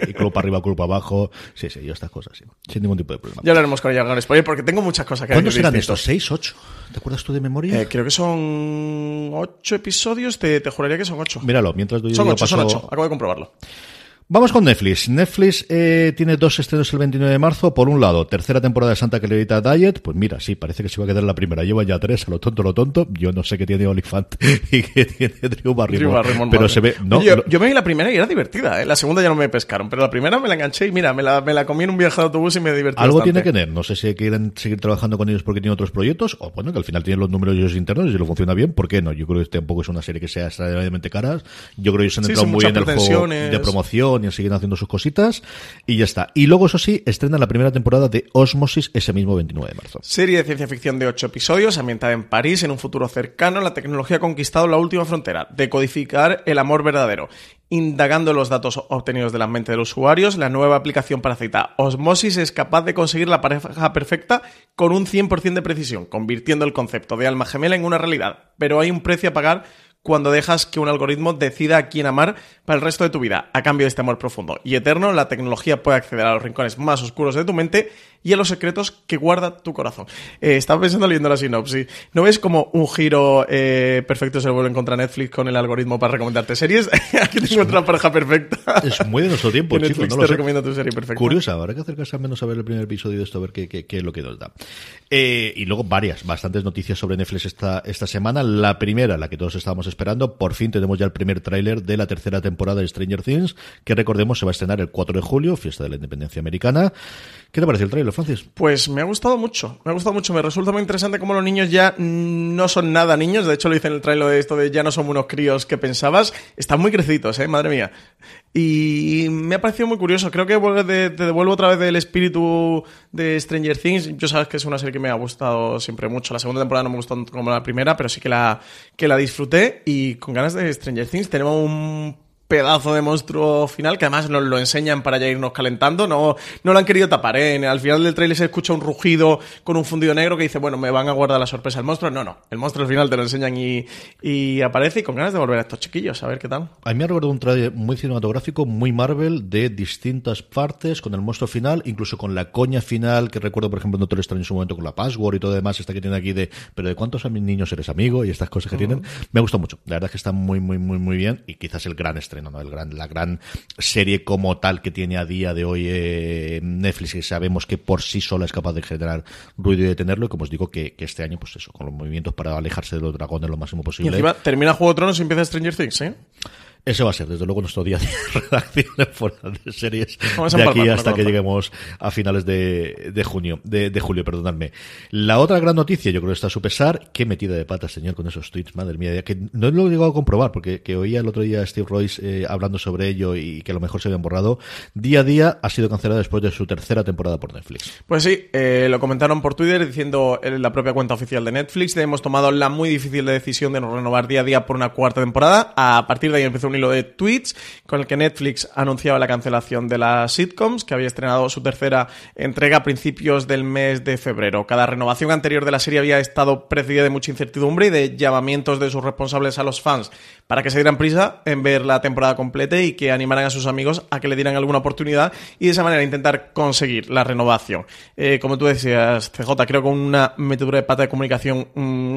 y club arriba, club abajo. Sí, sí, yo estas cosas, sí. Sin ningún tipo de problema. Ya hablaremos con ella con spoiler porque tengo muchas cosas que ¿Cuántos eran estos? ¿Seis, ocho? ¿Te acuerdas tú de memoria? Eh, creo que son ocho episodios. Te, te juraría que son ocho. Míralo, mientras yo Son ocho, paso... son ocho. Acabo de comprobarlo. Vamos con Netflix. Netflix eh, tiene dos estrenos el 29 de marzo. Por un lado, tercera temporada de Santa Clarita Diet. Pues mira, sí, parece que se va a quedar la primera. Lleva ya tres, a lo tonto, lo tonto. Yo no sé qué tiene Olifant y qué tiene Drew Barrymore. Barrymore pero madre. se ve... No, yo, no, yo, me vi la primera y era divertida. ¿eh? La segunda ya no me pescaron, pero la primera me la enganché y mira, me la, me la comí en un viaje de autobús y me divertí Algo bastante. tiene que tener. No sé si quieren seguir trabajando con ellos porque tienen otros proyectos o bueno, que al final tienen los números ellos internos y si lo funciona bien, ¿por qué no? Yo creo que tampoco es una serie que sea extraordinariamente cara. Yo creo que ellos han entrado muy en el juego de promoción y siguen haciendo sus cositas y ya está. Y luego, eso sí, estrena la primera temporada de Osmosis ese mismo 29 de marzo. Serie de ciencia ficción de ocho episodios, ambientada en París en un futuro cercano, la tecnología ha conquistado la última frontera, decodificar el amor verdadero. Indagando los datos obtenidos de la mente de los usuarios, la nueva aplicación para cita Osmosis es capaz de conseguir la pareja perfecta con un 100% de precisión, convirtiendo el concepto de alma gemela en una realidad. Pero hay un precio a pagar cuando dejas que un algoritmo decida a quién amar para el resto de tu vida. A cambio de este amor profundo y eterno, la tecnología puede acceder a los rincones más oscuros de tu mente y a los secretos que guarda tu corazón. Eh, estaba pensando leyendo la sinopsis. ¿No ves como un giro eh, perfecto se vuelve contra Netflix con el algoritmo para recomendarte series? Aquí tengo otra pareja perfecta. Es muy de nuestro tiempo, chicos. Netflix No lo te sé. recomienda tu serie perfecta. Curiosa, habrá que acercarse al menos a ver el primer episodio de esto, a ver qué, qué, qué es lo que nos da. Eh, y luego varias, bastantes noticias sobre Netflix esta, esta semana. La primera, la que todos estábamos esperando, por fin tenemos ya el primer tráiler de la tercera temporada de Stranger Things, que recordemos se va a estrenar el 4 de julio, fiesta de la independencia americana. ¿Qué te parece el tráiler, Francis? Pues me ha gustado mucho, me ha gustado mucho, me resulta muy interesante cómo los niños ya no son nada niños, de hecho lo dice en el trailer de esto de ya no somos unos críos que pensabas, están muy crecidos, eh, madre mía. Y me ha parecido muy curioso. Creo que te, devuelvo otra vez del espíritu de Stranger Things. Yo sabes que es una serie que me ha gustado siempre mucho. La segunda temporada no me gustó como la primera, pero sí que la, que la disfruté. Y con ganas de Stranger Things tenemos un pedazo de monstruo final que además nos lo enseñan para ya irnos calentando. No, no lo han querido tapar, ¿eh? Al final del trailer se escucha un rugido con un fundido negro que dice, bueno, me van a guardar la sorpresa el monstruo. No, no. El monstruo al final te lo enseñan y, y aparece y con ganas de volver a estos chiquillos, a ver qué tal. A mí me ha recordado un trailer muy cinematográfico, muy Marvel, de distintas partes, con el monstruo final, incluso con la coña final, que recuerdo, por ejemplo, en Doctor Strange en su momento con la password y todo demás, esta que tiene aquí de, pero de cuántos a mis niños eres amigo y estas cosas que tienen. Me gusta mucho. La verdad es que está muy, muy, muy, muy bien y quizás el gran estreno, El gran, la gran serie como tal que tiene a día de hoy eh, Netflix, que sabemos que por sí sola es capaz de generar ruido y detenerlo, y como os digo, que, este año, pues eso, con los movimientos para alejarse de los dragones lo máximo posible. Y encima termina Juego de Tronos y empieza Stranger Things, ¿eh? Ese va a ser, desde luego, nuestro día de redacción fuera de series de aquí hasta que lleguemos a finales de, de junio, de, de, julio, perdonadme. La otra gran noticia, yo creo que está a su pesar, qué metida de patas, señor, con esos tweets, madre mía, que no lo he llegado a comprobar, porque que oía el otro día a Steve Royce eh, hablando sobre ello y que a lo mejor se habían borrado. Día a día ha sido cancelada después de su tercera temporada por Netflix. Pues sí, eh, lo comentaron por Twitter diciendo en la propia cuenta oficial de Netflix, hemos tomado la muy difícil decisión de no renovar día a día por una cuarta temporada. A partir de ahí empezó un hilo de tweets con el que Netflix anunciaba la cancelación de las sitcoms, que había estrenado su tercera entrega a principios del mes de febrero. Cada renovación anterior de la serie había estado precedida de mucha incertidumbre y de llamamientos de sus responsables a los fans para que se dieran prisa en ver la temporada completa y que animaran a sus amigos a que le dieran alguna oportunidad y de esa manera intentar conseguir la renovación. Eh, como tú decías, CJ, creo que una metedura de pata de comunicación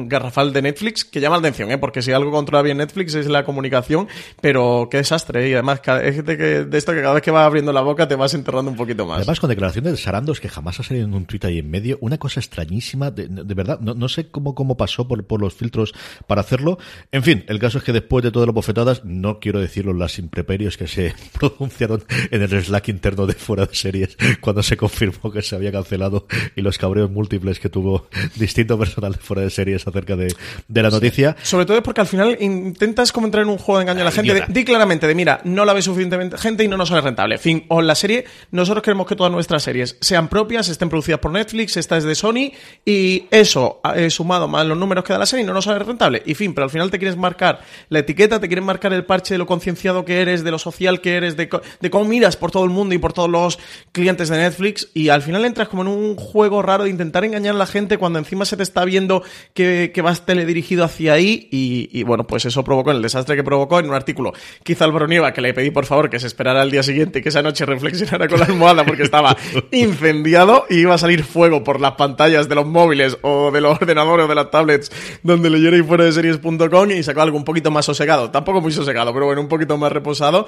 garrafal de Netflix que llama la atención, ¿eh? porque si algo controla bien Netflix es la comunicación, pero qué desastre y además, es que de esto que cada vez que vas abriendo la boca te vas enterrando un poquito más. Además, con declaraciones de Sarandos que jamás ha salido en un tuit ahí en medio, una cosa extrañísima, de, verdad, no, sé cómo, cómo pasó por, por los filtros para hacerlo. En fin, el caso es que después de todas las bofetadas, no quiero decirlo las impreperios que se pronunciaron en el Slack interno de fuera de series cuando se confirmó que se había cancelado y los cabreos múltiples que tuvo distinto personal de fuera de series acerca de, la noticia. Sobre todo es porque al final intentas como entrar en un juego de engaño a la gente. di claramente de mira, no la ve suficientemente gente y no nos sale rentable. En fin, o la serie, nosotros queremos que todas nuestras series sean propias, estén producidas por Netflix, esta es de Sony, y eso, eh, sumado más los números que da la serie, no nos sale rentable. Y fin, pero al final te quieres marcar la etiqueta, te quieres marcar el parche de lo concienciado que eres, de lo social que eres, de, cómo miras por todo el mundo y por todos los clientes de Netflix, y al final entras como en un juego raro de intentar engañar a la gente cuando encima se te está viendo que, que vas teledirigido hacia ahí, y, bueno, pues eso provocó el desastre que provocó en un artículo. Quizá el Nieva, que le pedí por favor que se esperara al día siguiente y que esa noche reflexionara con la almohada porque estaba incendiado y iba a salir fuego por las pantallas de los móviles o de los ordenadores o de las tablets donde leyera y fuera de series.com y sacó algo un poquito más sosegado. Tampoco muy sosegado, pero bueno, un poquito más reposado.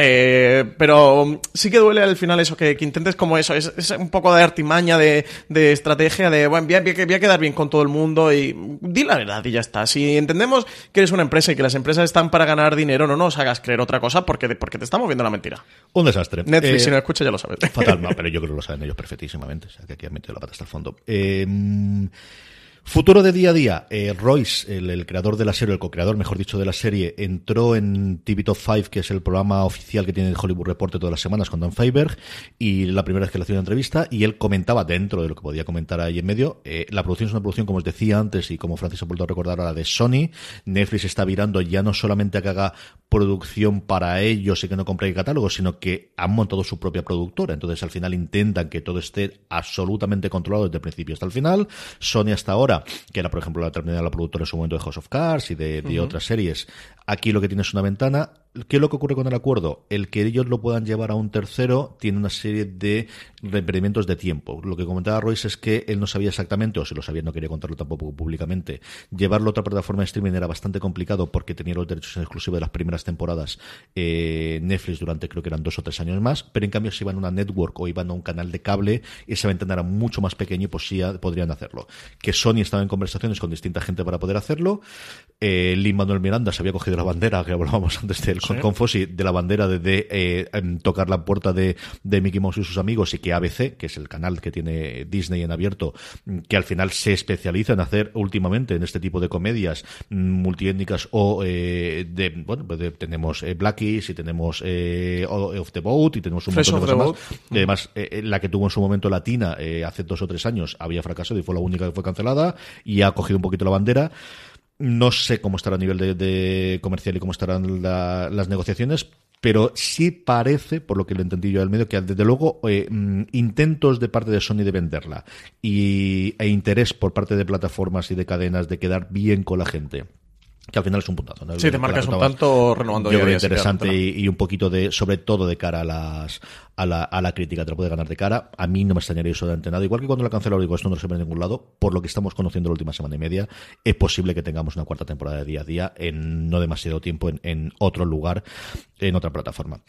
Eh, pero sí que duele al final eso, que, intentes como eso, es, un poco de artimaña, de, estrategia, de, bueno, voy a, voy a, quedar bien con todo el mundo y di la verdad y ya está. Si entendemos que eres una empresa y que las empresas están para ganar dinero, no nos hagas creer otra cosa porque, porque te estamos viendo la mentira. Un desastre. Netflix, si no escucha, ya lo sabes. Fatal, no, pero yo creo que lo saben ellos perfectísimamente, o sea, que aquí han metido la pata hasta el fondo. Eh, Futuro de día a día. Eh, Royce, el, creador de la serie, el co-creador, mejor dicho, de la serie, entró en TV Top 5, que es el programa oficial que tiene el Hollywood Report todas las semanas con Dan Feiberg, y la primera vez que le hacía una entrevista, y él comentaba, dentro de lo que podía comentar ahí en medio, eh, la producción es una producción, como os decía antes, y como Francis ha vuelto a recordar ahora, de Sony. Netflix está virando ya no solamente a que haga producción para ellos y que no compre el catálogo, sino que han montado su propia productora. Entonces, al final intentan que todo esté absolutamente controlado desde el principio hasta el final. Sony hasta ahora que era, por ejemplo, la terminal la productora en su momento de House of Cards y de, otras series. Aquí lo que tiene es una ventana ¿Qué es lo que ocurre con el acuerdo? El que ellos lo puedan llevar a un tercero tiene una serie de requerimientos de tiempo. Lo que comentaba Royce es que él no sabía exactamente, o si lo sabía no quería contarlo tampoco públicamente, llevarlo a otra plataforma de streaming era bastante complicado porque tenía los derechos en exclusivo de las primeras temporadas eh, Netflix durante creo que eran dos o tres años más, pero en cambio si iban a una network o iban a un canal de cable, esa ventana era mucho más pequeña y pues sí podrían hacerlo. Que Sony estaba en conversaciones con distinta gente para poder hacerlo. Eh, Lin Manuel Miranda se había cogido la bandera, que hablábamos antes del con Fossi de la bandera de, de eh, em, tocar la puerta de, de Mickey Mouse y sus amigos y que ABC, que es el canal que tiene Disney en abierto, que al final se especializa en hacer últimamente en este tipo de comedias mm, multiétnicas o eh, de, bueno, pues de- tenemos eh, Blackies y tenemos eh, Off the Boat y tenemos un Fresh montón de cosas más. Y además, eh, la que tuvo en su momento Latina eh, hace dos o tres años había fracasado y fue la única que fue cancelada y ha cogido un poquito la bandera. No sé cómo estará a nivel de, comercial y cómo estarán la- las negociaciones, pero sí parece, por lo que lo entendí yo del medio, que desde luego eh, mm, intentos de parte de Sony de venderla y, e interés por parte de plataformas y de cadenas de quedar bien con la gente. Que al final es un puntazo. ¿no? Sí, te marcas un tanto renovando Yo creo interesante y, y un poquito de, sobre todo de cara a las a la, a la crítica, te lo puede ganar de cara. A mí no me extrañaría absolutamente nada. Igual que cuando la cancelaron, digo, esto no se ve en ningún lado. Por lo que estamos conociendo la última semana y media, es posible que tengamos una cuarta temporada de día a día en no demasiado tiempo en, en otro lugar, en otra plataforma.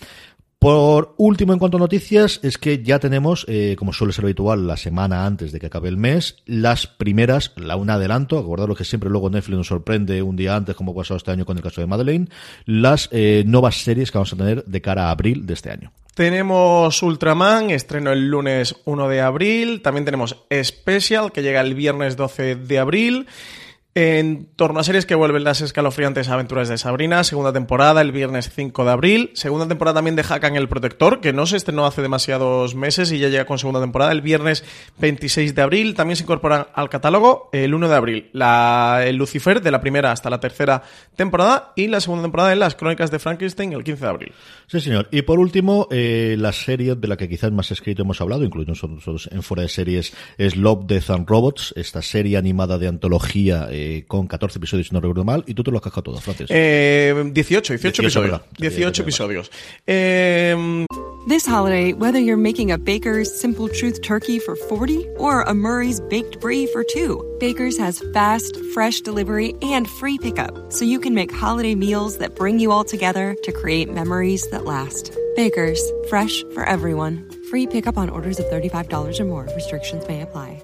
Por último, en cuanto a noticias, es que ya tenemos, eh, como suele ser habitual, la semana antes de que acabe el mes, las primeras, la un adelanto, acordaros que siempre luego Netflix nos sorprende un día antes, como ha pasado este año con el caso de Madeleine, las eh, nuevas series que vamos a tener de cara a abril de este año. Tenemos Ultraman, estreno el lunes 1 de abril. También tenemos Special, que llega el viernes 12 de abril. En torno a series que vuelven las escalofriantes aventuras de Sabrina, segunda temporada el viernes 5 de abril, segunda temporada también de Hakan el Protector, que no se estrenó hace demasiados meses y ya llega con segunda temporada el viernes 26 de abril, también se incorporan al catálogo el 1 de abril, la, el Lucifer de la primera hasta la tercera temporada y la segunda temporada de las Crónicas de Frankenstein el 15 de abril. Sí, señor. Y por último, eh, la serie de la que quizás más escrito hemos hablado, incluido nosotros en fuera de series, es Love, Death and Robots, esta serie animada de antología con 14 episodios, si no recuerdo mal, y tú te lo has cascado todo, Francis. Eh, 18, 18, 18, episodios. verdad. 18 episodios. Eh, This holiday, whether you're making a Baker's Simple Truth turkey for 40 or a Murray's Baked Brie for 2, Baker's has fast, fresh delivery and free pickup, so you can make holiday meals that bring you all together to create memories that last. Baker's, fresh for everyone. Free pickup on orders of $35 or more. Restrictions may apply.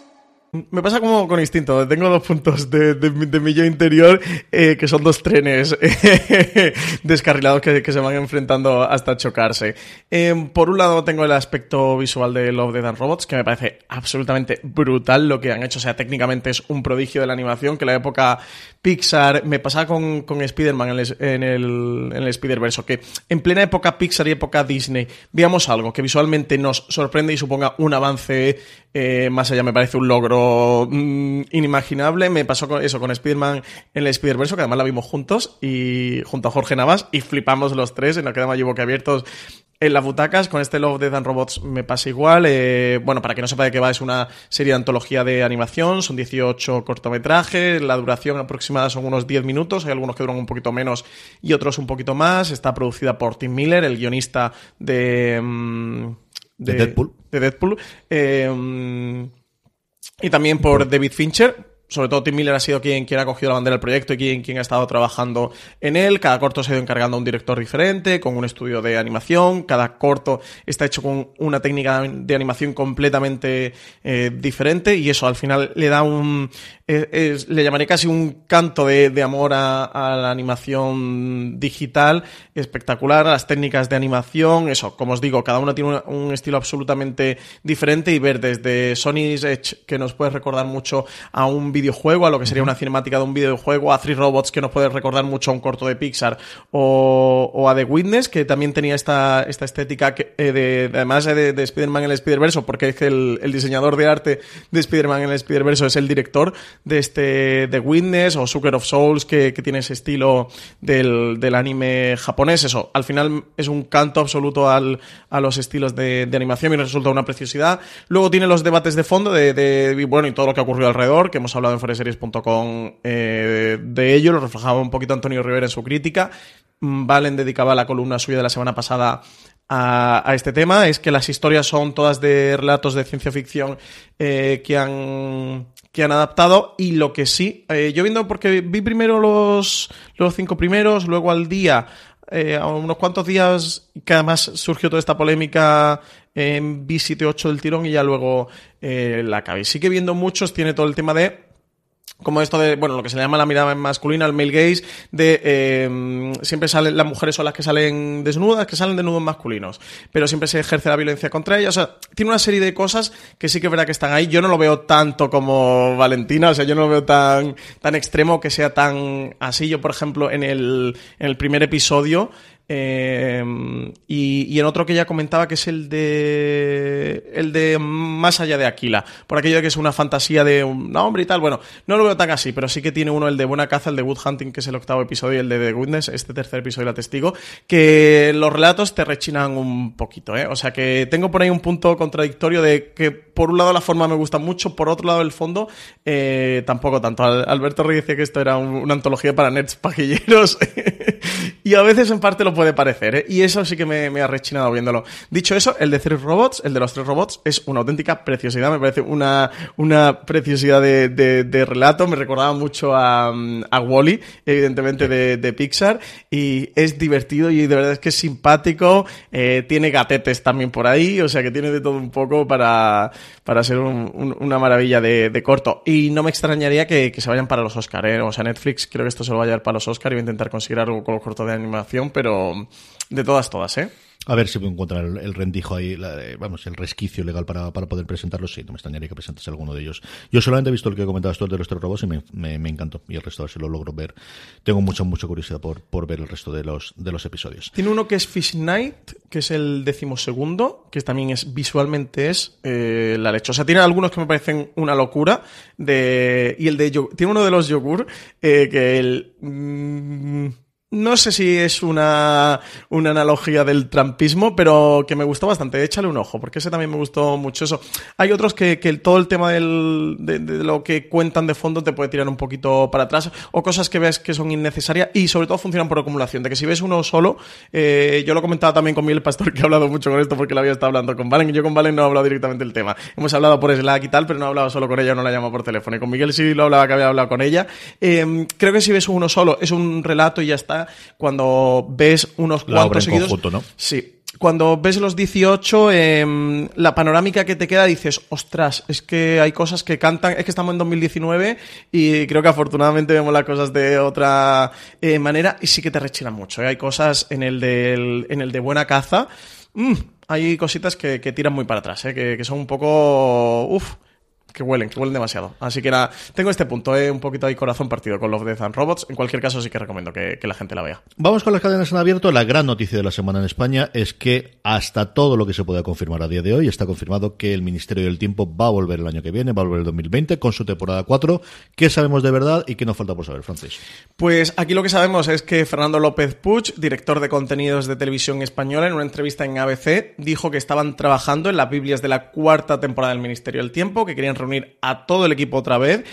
Me pasa como con instinto. Tengo dos puntos de, mi- yo interior eh, que son dos trenes eh, descarrilados que, se van enfrentando hasta chocarse. Eh, por un lado tengo el aspecto visual de Love, Death and Robots que me parece absolutamente brutal lo que han hecho. O sea, técnicamente es un prodigio de la animación que la época Pixar me pasaba con, con Spider-Man en el, en en el Spider-Verse, que en plena época Pixar y época Disney veamos algo que visualmente nos sorprende y suponga un avance eh, más allá, me parece un logro mm, inimaginable. Me pasó con eso con Spider-Man en el Spider-Verse, que además la vimos juntos y junto a Jorge Navas y flipamos los tres y nos quedamos allí boquiabiertos en las butacas. Con este Love, Death and Robots me pasa igual. Eh, bueno, para que no sepa de qué va, es una serie de antología de animación. Son 18 cortometrajes. La duración aproximada son unos 10 minutos. Hay algunos que duran un poquito menos y otros un poquito más. Está producida por Tim Miller, el guionista de... mm, De Deadpool. de Deadpool. Eh, y también por David Fincher. Sobre todo Tim Miller ha sido quien, quien ha cogido la bandera del proyecto y quien, quien ha estado trabajando en él. Cada corto se ha ido encargando a un director diferente, con un estudio de animación. Cada corto está hecho con una técnica de animación completamente eh, diferente y eso al final le da un... eh, le llamaré casi un canto de, de amor a, a la animación digital espectacular, a las técnicas de animación. Eso, como os digo, cada uno tiene un estilo absolutamente diferente y ver desde Sony's Edge, que nos puede recordar mucho a un videojuego, a lo que sería una cinemática de un videojuego, a Three Robots, que nos puede recordar mucho a un corto de Pixar, o, a The Witness, que también tenía esta, esta estética eh, de, además de, de Spider-Man en el Spider-Verse, porque es que el, diseñador de arte de Spider-Man en el Spider-Verse es el director de este The Witness o Sucker of Souls, que, tiene ese estilo del, anime japonés. Eso, al final es un canto absoluto al, a los estilos de, animación y resulta una preciosidad. Luego tiene los debates de fondo de, bueno, y todo lo que ha ocurrido alrededor, que hemos hablado en foreseries.com eh, de ello, lo reflejaba un poquito Antonio Rivera en su crítica. Mm, Valen dedicaba la columna suya de la semana pasada a, este tema, es que las historias son todas de relatos de ciencia ficción eh, que han que han adaptado y lo que sí, eh, yo viendo porque vi primero los, los cinco primeros, luego al día, eh, a unos cuantos días, que además surgió toda esta polémica en vi 7 8 del tirón y ya luego la acabé. Sí que viendo muchos tiene todo el tema de como esto de, bueno, lo que se le llama la mirada masculina, el male gaze, de eh, siempre salen, las mujeres son las que salen desnudas, que salen desnudos masculinos, pero siempre se ejerce la violencia contra ellas. O sea, tiene una serie de cosas que sí que es verdad que están ahí. Yo no lo veo tanto como Valentina, o sea, yo no lo veo tan, tan extremo que sea tan así. Yo, por ejemplo, en el, en el primer episodio, eh, y, en otro que ya comentaba que es el de el de Más allá de Aquila, por aquello de que es una fantasía de un hombre y tal. Bueno, no lo veo tan así, pero sí que tiene uno el de Buena Caza, el de Wood Hunting, que es el octavo episodio, y el de The Witness, este tercer episodio la testigo, que los relatos te rechinan un poquito, ¿eh? O sea que tengo por ahí un punto contradictorio de que por un lado la forma me gusta mucho, por otro lado el fondo eh, tampoco tanto. Alberto Rey decía que esto era una antología para nerds pajilleros y a veces en parte lo puede parecer, ¿eh? Y eso sí que me, ha rechinado viéndolo. Dicho eso, el de tres robots, el de los tres robots, es una auténtica preciosidad. Me parece una, una preciosidad de, relato. Me recordaba mucho a, a Wally, evidentemente de, Pixar. Y es divertido y de verdad es que es simpático. Eh, tiene gatetes también por ahí. O sea que tiene de todo un poco para, para ser una maravilla de, corto. Y no me extrañaría que, se vayan para los Oscar, ¿eh? O sea, Netflix creo que esto se lo va a llevar para los Oscar y va a intentar conseguir algo con los cortos de animación, pero de todas, todas, ¿eh? A ver si puedo encontrar el, rendijo ahí, vamos, el resquicio legal para, para poder presentarlo. Sí, no me extrañaría que presentes alguno de ellos. Yo solamente he visto el que comentabas tú, el de los tres robots, y me, me, encantó. Y el resto, a ver si lo logro ver. Tengo mucha, mucha curiosidad por, por ver el resto de los, de los episodios. Tiene uno que es Fish Night, que es el decimosegundo, que también es visualmente es eh, la leche. O sea, tiene algunos que me parecen una locura. De, y el de tiene uno de los yogur, eh, que el. Mm, no sé si es una, una, analogía del trampismo, pero que me gustó bastante. Échale un ojo, porque ese también me gustó mucho eso. Hay otros que, que todo el tema del, de, lo que cuentan de fondo te puede tirar un poquito para atrás, o cosas que ves que son innecesarias y sobre todo funcionan por acumulación. De que si ves uno solo, eh, yo lo comentaba también con Miguel Pastor, que ha hablado mucho con esto porque lo había estado hablando con Valen, y yo con Valen no he hablado directamente del tema. Hemos hablado por Slack y tal, pero no he hablado solo con ella, no la llamo por teléfono. Y con Miguel sí lo hablaba que había hablado con ella. Eh, creo que si ves uno solo, es un relato y ya está cuando ves unos cuantos seguidos. Sí. Cuando ves los 18, em, la panorámica que te queda dices, ostras, es que hay cosas que cantan, es que estamos en 2019 y creo que afortunadamente vemos las cosas de otra eh, manera y sí que te rechinan mucho. ¿eh? Hay cosas en el, de, en el de buena caza, mm, hay cositas que, tiran muy para atrás, ¿eh? que, que son un poco... Uf, que huelen, que huelen demasiado. Así que nada, tengo este punto, ¿eh? un poquito ahí corazón partido con Love, Death and Robots. En cualquier caso, sí que recomiendo que, la gente la vea. Vamos con las cadenas en abierto. La gran noticia de la semana en España es que hasta todo lo que se pueda confirmar a día de hoy está confirmado que el Ministerio del Tiempo va a volver el año que viene, va a volver el 2020 con su temporada 4. ¿Qué sabemos de verdad y qué nos falta por saber, Francis? Pues aquí lo que sabemos es que Fernando López Puig, director de contenidos de televisión española, en una entrevista en ABC, dijo que estaban trabajando en las Biblias de la cuarta temporada del Ministerio del Tiempo, que querían reunir a todo el equipo otra vez,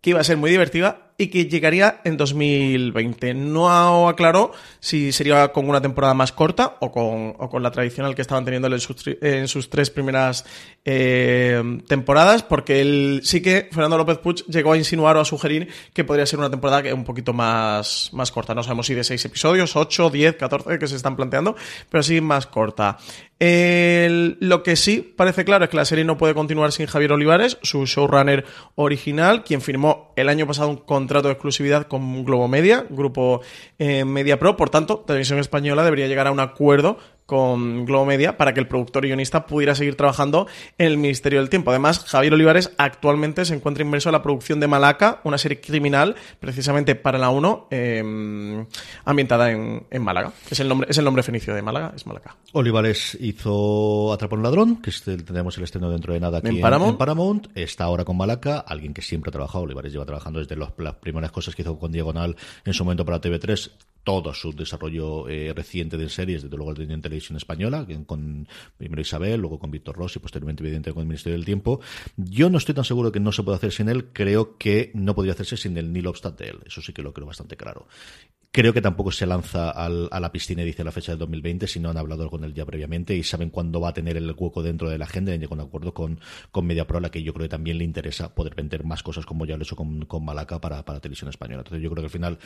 que iba a ser muy divertida y que llegaría en 2020. No aclaró si sería con una temporada más corta o con, o con la tradicional que estaban teniendo en sus, tres primeras eh, temporadas, porque él sí que Fernando López Puig llegó a insinuar o a sugerir que podría ser una temporada un poquito más, más corta. No sabemos si de seis episodios, ocho, diez, catorce que se están planteando, pero sí más corta. lo que sí parece claro es que la serie no puede continuar sin Javier Olivares, su showrunner original, quien firmó el año pasado un contrato de exclusividad con Globo Media, grupo eh, Media Pro. Por tanto, Televisión Española debería llegar a un acuerdo con Globo Media para que el productor y guionista pudiera seguir trabajando en el Ministerio del Tiempo. Además, Javier Olivares actualmente se encuentra inmerso en la producción de Malaca, una serie criminal precisamente para la 1, em, ambientada en, Málaga, es el nombre, es el nombre fenicio de Málaga, es Malaca. Olivares hizo Atrapar un ladrón, que tenemos el estreno dentro de nada aquí en Paramount. Está ahora con Malaca, alguien que siempre ha trabajado. Olivares lleva trabajando desde las primeras cosas que hizo con Diagonal en su momento para TV3 todo su desarrollo eh, reciente de series, desde luego en televisión española, con primero Isabel, luego con Víctor Rossi, posteriormente evidentemente con el Ministerio del Tiempo. Yo no estoy tan seguro de que no se pueda hacer sin él, creo que no podría hacerse sin el Neil Obstat de él, eso sí que lo creo bastante claro. Creo que tampoco se lanza a la piscina y dice la fecha del 2020, si no han hablado con él ya previamente y saben cuándo va a tener el hueco dentro de la agenda y han llegado a un acuerdo con, con MediaPro, a la que yo creo que también le interesa poder vender más cosas como ya lo he hecho con, con Malaca para, para televisión española. Entonces yo creo que al final,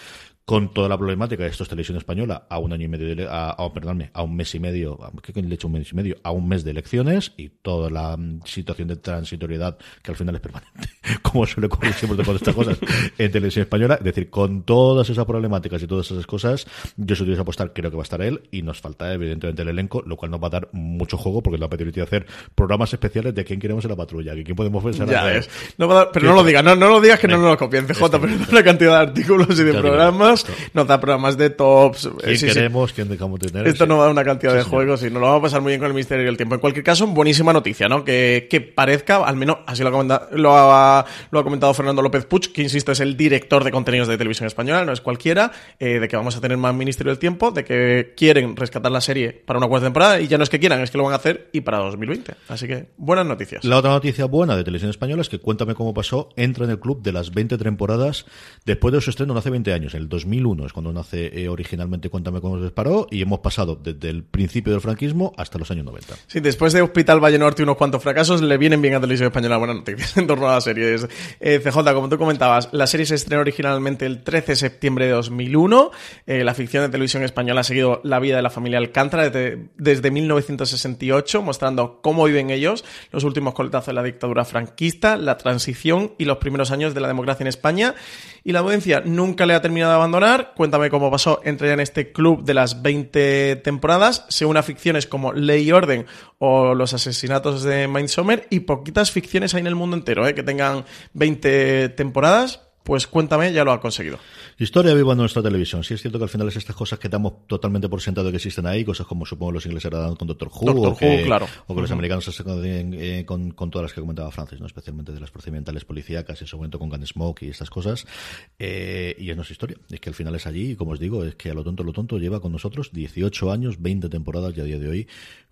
con toda la problemática de esto es televisión española, a un año y medio, de, a, a, perdónme, a un mes y medio, ¿qué le he hecho un mes y medio? A un mes de elecciones y toda la mm, situación de transitoriedad que al final es permanente, como suele ocurrir siempre con estas cosas en televisión española. Es decir, con todas esas problemáticas y todas esas cosas, yo si tuviese apostar, creo que va a estar él y nos falta evidentemente el elenco, lo cual nos va a dar mucho juego porque nos va a permitir hacer programas especiales de quién queremos en la patrulla, de quién podemos pensar. Ya es. pero no lo digas, no, no lo digas que no nos lo copien, CJ, pero una cantidad de artículos y de programas, nos da programas de tops. ¿Quién queremos? ¿Quién dejamos tener? Esto nos va a dar una cantidad de juegos y nos lo vamos a pasar muy bien con el Misterio del Tiempo. En cualquier caso, buenísima noticia, ¿no? Que, que parezca, al menos así lo ha, comentado, lo, ha, lo ha comentado Fernando López Puch, que insisto, es el director de contenidos de televisión española, no es cualquiera, eh, de que vamos a tener más Ministerio del Tiempo, de que quieren rescatar la serie para una cuarta temporada y ya no es que quieran, es que lo van a hacer y para 2020. Así que buenas noticias. La otra noticia buena de televisión española es que Cuéntame cómo pasó, entra en el club de las 20 temporadas después de su estreno hace 20 años. El 2001 es cuando nace eh, originalmente Cuéntame cómo se disparó y hemos pasado desde el principio del franquismo hasta los años 90. Sí, después de Hospital Valle Norte unos cuantos fracasos, le vienen bien a televisión española buenas noticias en torno a la serie. Eh, CJ, como tú comentabas, la serie se estrenó originalmente el 13 de septiembre de 2001. Eh, la ficción de televisión española ha seguido la vida de la familia Alcántara desde, desde 1968, mostrando cómo viven ellos los últimos coletazos de la dictadura franquista, la transición y los primeros años de la democracia en España. Y la audiencia nunca le ha terminado de abandonar. Cuéntame cómo pasó. Entra ya en este club de las 20 temporadas. Se une a ficciones como Ley y Orden o Los asesinatos de Midsommar y poquitas ficciones hay en el mundo entero ¿eh? que tengan 20 temporadas pues cuéntame, ya lo ha conseguido. Historia viva en nuestra televisión. Sí es cierto que al final es estas cosas que damos totalmente por sentado que existen ahí, cosas como supongo los ingleses eran con Doctor Who, o, que, claro. o que los americanos se eh, con, con, todas las que comentaba Francis, ¿no? especialmente de las procedimentales policíacas, en su momento con Gunsmoke y estas cosas. Eh, y es nuestra historia. Es que al final es allí, y como os digo, es que a lo tonto, lo tonto lleva con nosotros 18 años, 20 temporadas y a día de hoy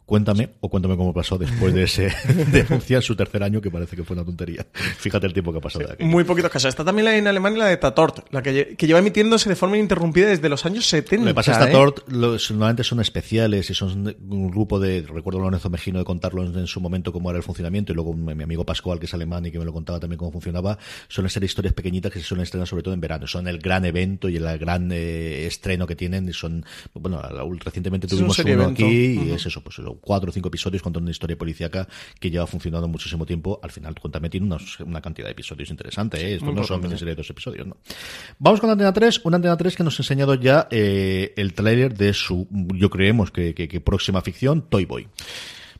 Cuéntame, o cuéntame cómo pasó después de ese denunciar su tercer año, que parece que fue una tontería. Fíjate el tiempo que ha pasado de aquí. Muy poquitos casos. Está también la en Alemania la de Tatort, la que, lleva emitiéndose de forma ininterrumpida desde los años 70. Lo que pasa es que ¿eh? Tatort normalmente son especiales y son un grupo de, recuerdo Lorenzo Mejino de contarlo en, su momento cómo era el funcionamiento y luego mi, amigo Pascual, que es alemán y que me lo contaba también cómo funcionaba, suelen ser historias pequeñitas que se suelen estrenar sobre todo en verano. Son el gran evento y el gran eh, estreno que tienen. Y son, bueno, recientemente tuvimos uno aquí y es eso, pues cuatro o cinco episodios contando una historia policíaca que lleva funcionando muchísimo tiempo. Al final, Cuéntame tiene una, una cantidad de episodios interesante. ¿eh? Esto no son miniseries de dos episodios, ¿no? Vamos con Antena 3, una Antena 3 que nos ha enseñado ya eh, el tráiler de su, yo creemos que, que, que próxima ficción, Toy Boy.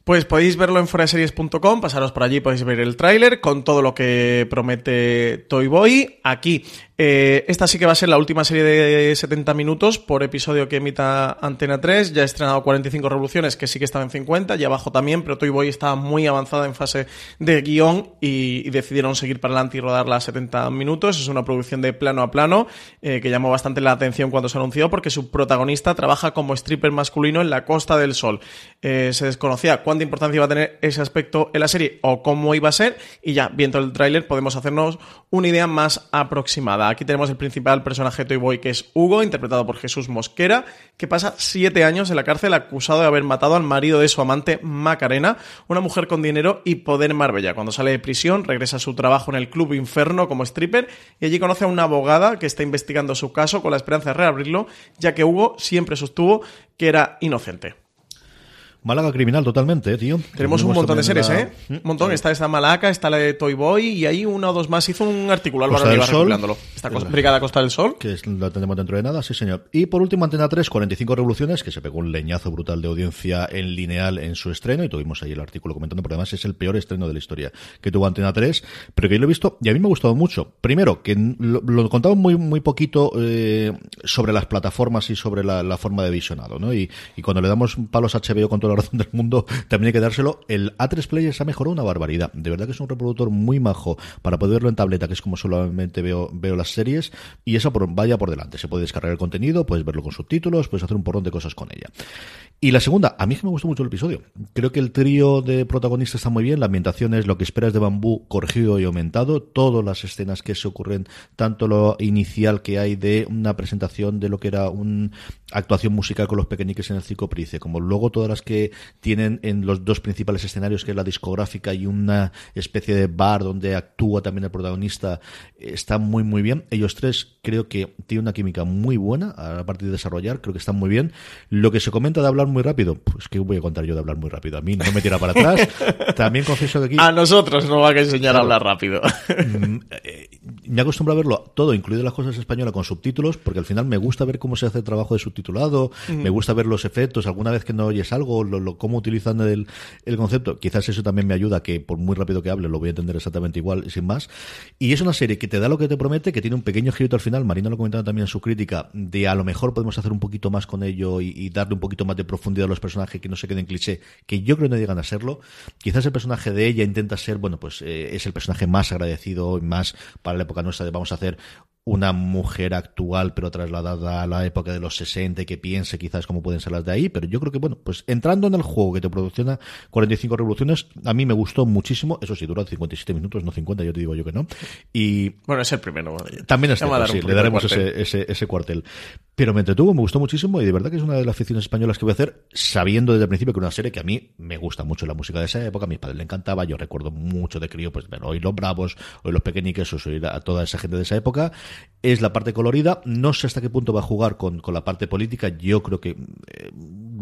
Pues podéis verlo en foraseries.com, pasaros por allí, podéis ver el tráiler con todo lo que promete Toy Boy. Aquí eh, esta sí que va a ser la última serie de 70 minutos por episodio que emita Antena 3. Ya ha estrenado 45 revoluciones, que sí que estaba en 50, y abajo también, pero Toy Boy estaba muy avanzada en fase de guion y, decidieron seguir para adelante y rodarla a 70 minutos. Es una producción de plano a plano eh, que llamó bastante la atención cuando se anunció porque su protagonista trabaja como stripper masculino en la Costa del Sol. Eh, se desconocía cuánta importancia iba a tener ese aspecto en la serie o cómo iba a ser y ya, viendo el tráiler, podemos hacernos una idea más aproximada. Aquí tenemos el principal personaje Toy Boy, que es Hugo, interpretado por Jesús Mosquera, que pasa siete años en la cárcel acusado de haber matado al marido de su amante Macarena, una mujer con dinero y poder en Marbella. Cuando sale de prisión, regresa a su trabajo en el Club Inferno como stripper y allí conoce a una abogada que está investigando su caso con la esperanza de reabrirlo, ya que Hugo siempre sostuvo que era inocente. Málaga criminal totalmente, eh, tío. Tenemos un montón de series, la- ¿eh? Mm, Un montón. Está esta Malaca, está la de Toy Boy y hay una o dos más. Hizo un artículo Álvaro Oliva Sol. recopilándolo. Esta cosa- Brigada Costa del Sol. que es- la tendremos dentro de nada, sí señor. Y por último, Antena 3, 45 revoluciones, que se pegó un leñazo brutal de audiencia en lineal en su estreno, y tuvimos ahí el artículo comentando, porque además es el peor estreno de la historia que tuvo Antena 3, pero que yo lo he visto y a mí me ha gustado mucho. Primero, que lo, lo contaba muy, muy poquito eh, sobre las plataformas y sobre la, la forma de visionado, ¿no? Y, y cuando le damos palos a HBO con toda del mundo, también hay que dárselo. El A3 Player se ha mejorado una barbaridad. De verdad que es un reproductor muy majo para poder verlo en tableta, que es como solamente veo, veo las series, y eso vaya por delante. Se puede descargar el contenido, puedes verlo con subtítulos, puedes hacer un porrón de cosas con ella. Y la segunda, a mí es que me gustó mucho el episodio. Creo que el trío de protagonistas está muy bien, la ambientación es lo que esperas de Bambú corregido y aumentado, todas las escenas que se ocurren, tanto lo inicial que hay de una presentación de lo que era una actuación musical con los pequeñiques en el Circo Price, como luego todas las que tienen en los dos principales escenarios, que es la discográfica y una especie de bar donde actúa también el protagonista, eh, está muy muy bien. Ellos tres creo que tienen una química muy buena a partir de desarrollar, creo que están muy bien. Lo que se comenta de hablar muy rápido, pues que voy a contar yo de hablar muy rápido. A mí no me tira para atrás. También confieso que aquí A nosotros nos va a enseñar Claro. a hablar rápido. Me acostumbro a verlo todo, incluido las cosas españolas con subtítulos, porque al final me gusta ver cómo se hace el trabajo de subtitulado, me gusta ver los efectos, alguna vez que no oyes algo, lo, lo- cómo utilizan el, el concepto. Quizás eso también me ayuda, que por muy rápido que hable lo voy a entender exactamente igual, sin más. Y es una serie que te da lo que te promete, que tiene un pequeño girito al final, Marina lo comentaba también en su crítica, de a lo mejor podemos hacer un poquito más con ello y, y darle un poquito más de profundidad a los personajes, que no se queden cliché, que yo creo que no llegan a serlo. Quizás el personaje de ella intenta ser, bueno, pues eh, es el personaje más agradecido y más para la época nuestra de vamos a hacer una mujer actual pero trasladada a la época de los 60 y que piense quizás cómo pueden ser las de ahí, pero yo creo que bueno, pues entrando en el juego que te producciona 45 revoluciones, a mí me gustó muchísimo, eso sí, dura 57 minutos, no 50, yo te digo yo que no, y Bueno, es el primero. también es cierto, sí, le daremos ese, ese, ese cuartel. Pero me entretuvo, me gustó muchísimo y de verdad que es una de las aficiones españolas que voy a hacer, sabiendo desde el principio que era una serie que a mí me gusta mucho la música de esa época, a mis padres le encantaba, yo recuerdo mucho de crío, pues bueno, hoy los bravos, hoy los pequeñiques, o oír a toda esa gente de esa época. Es la parte colorida, no sé hasta qué punto va a jugar con, con la parte política, yo creo que eh,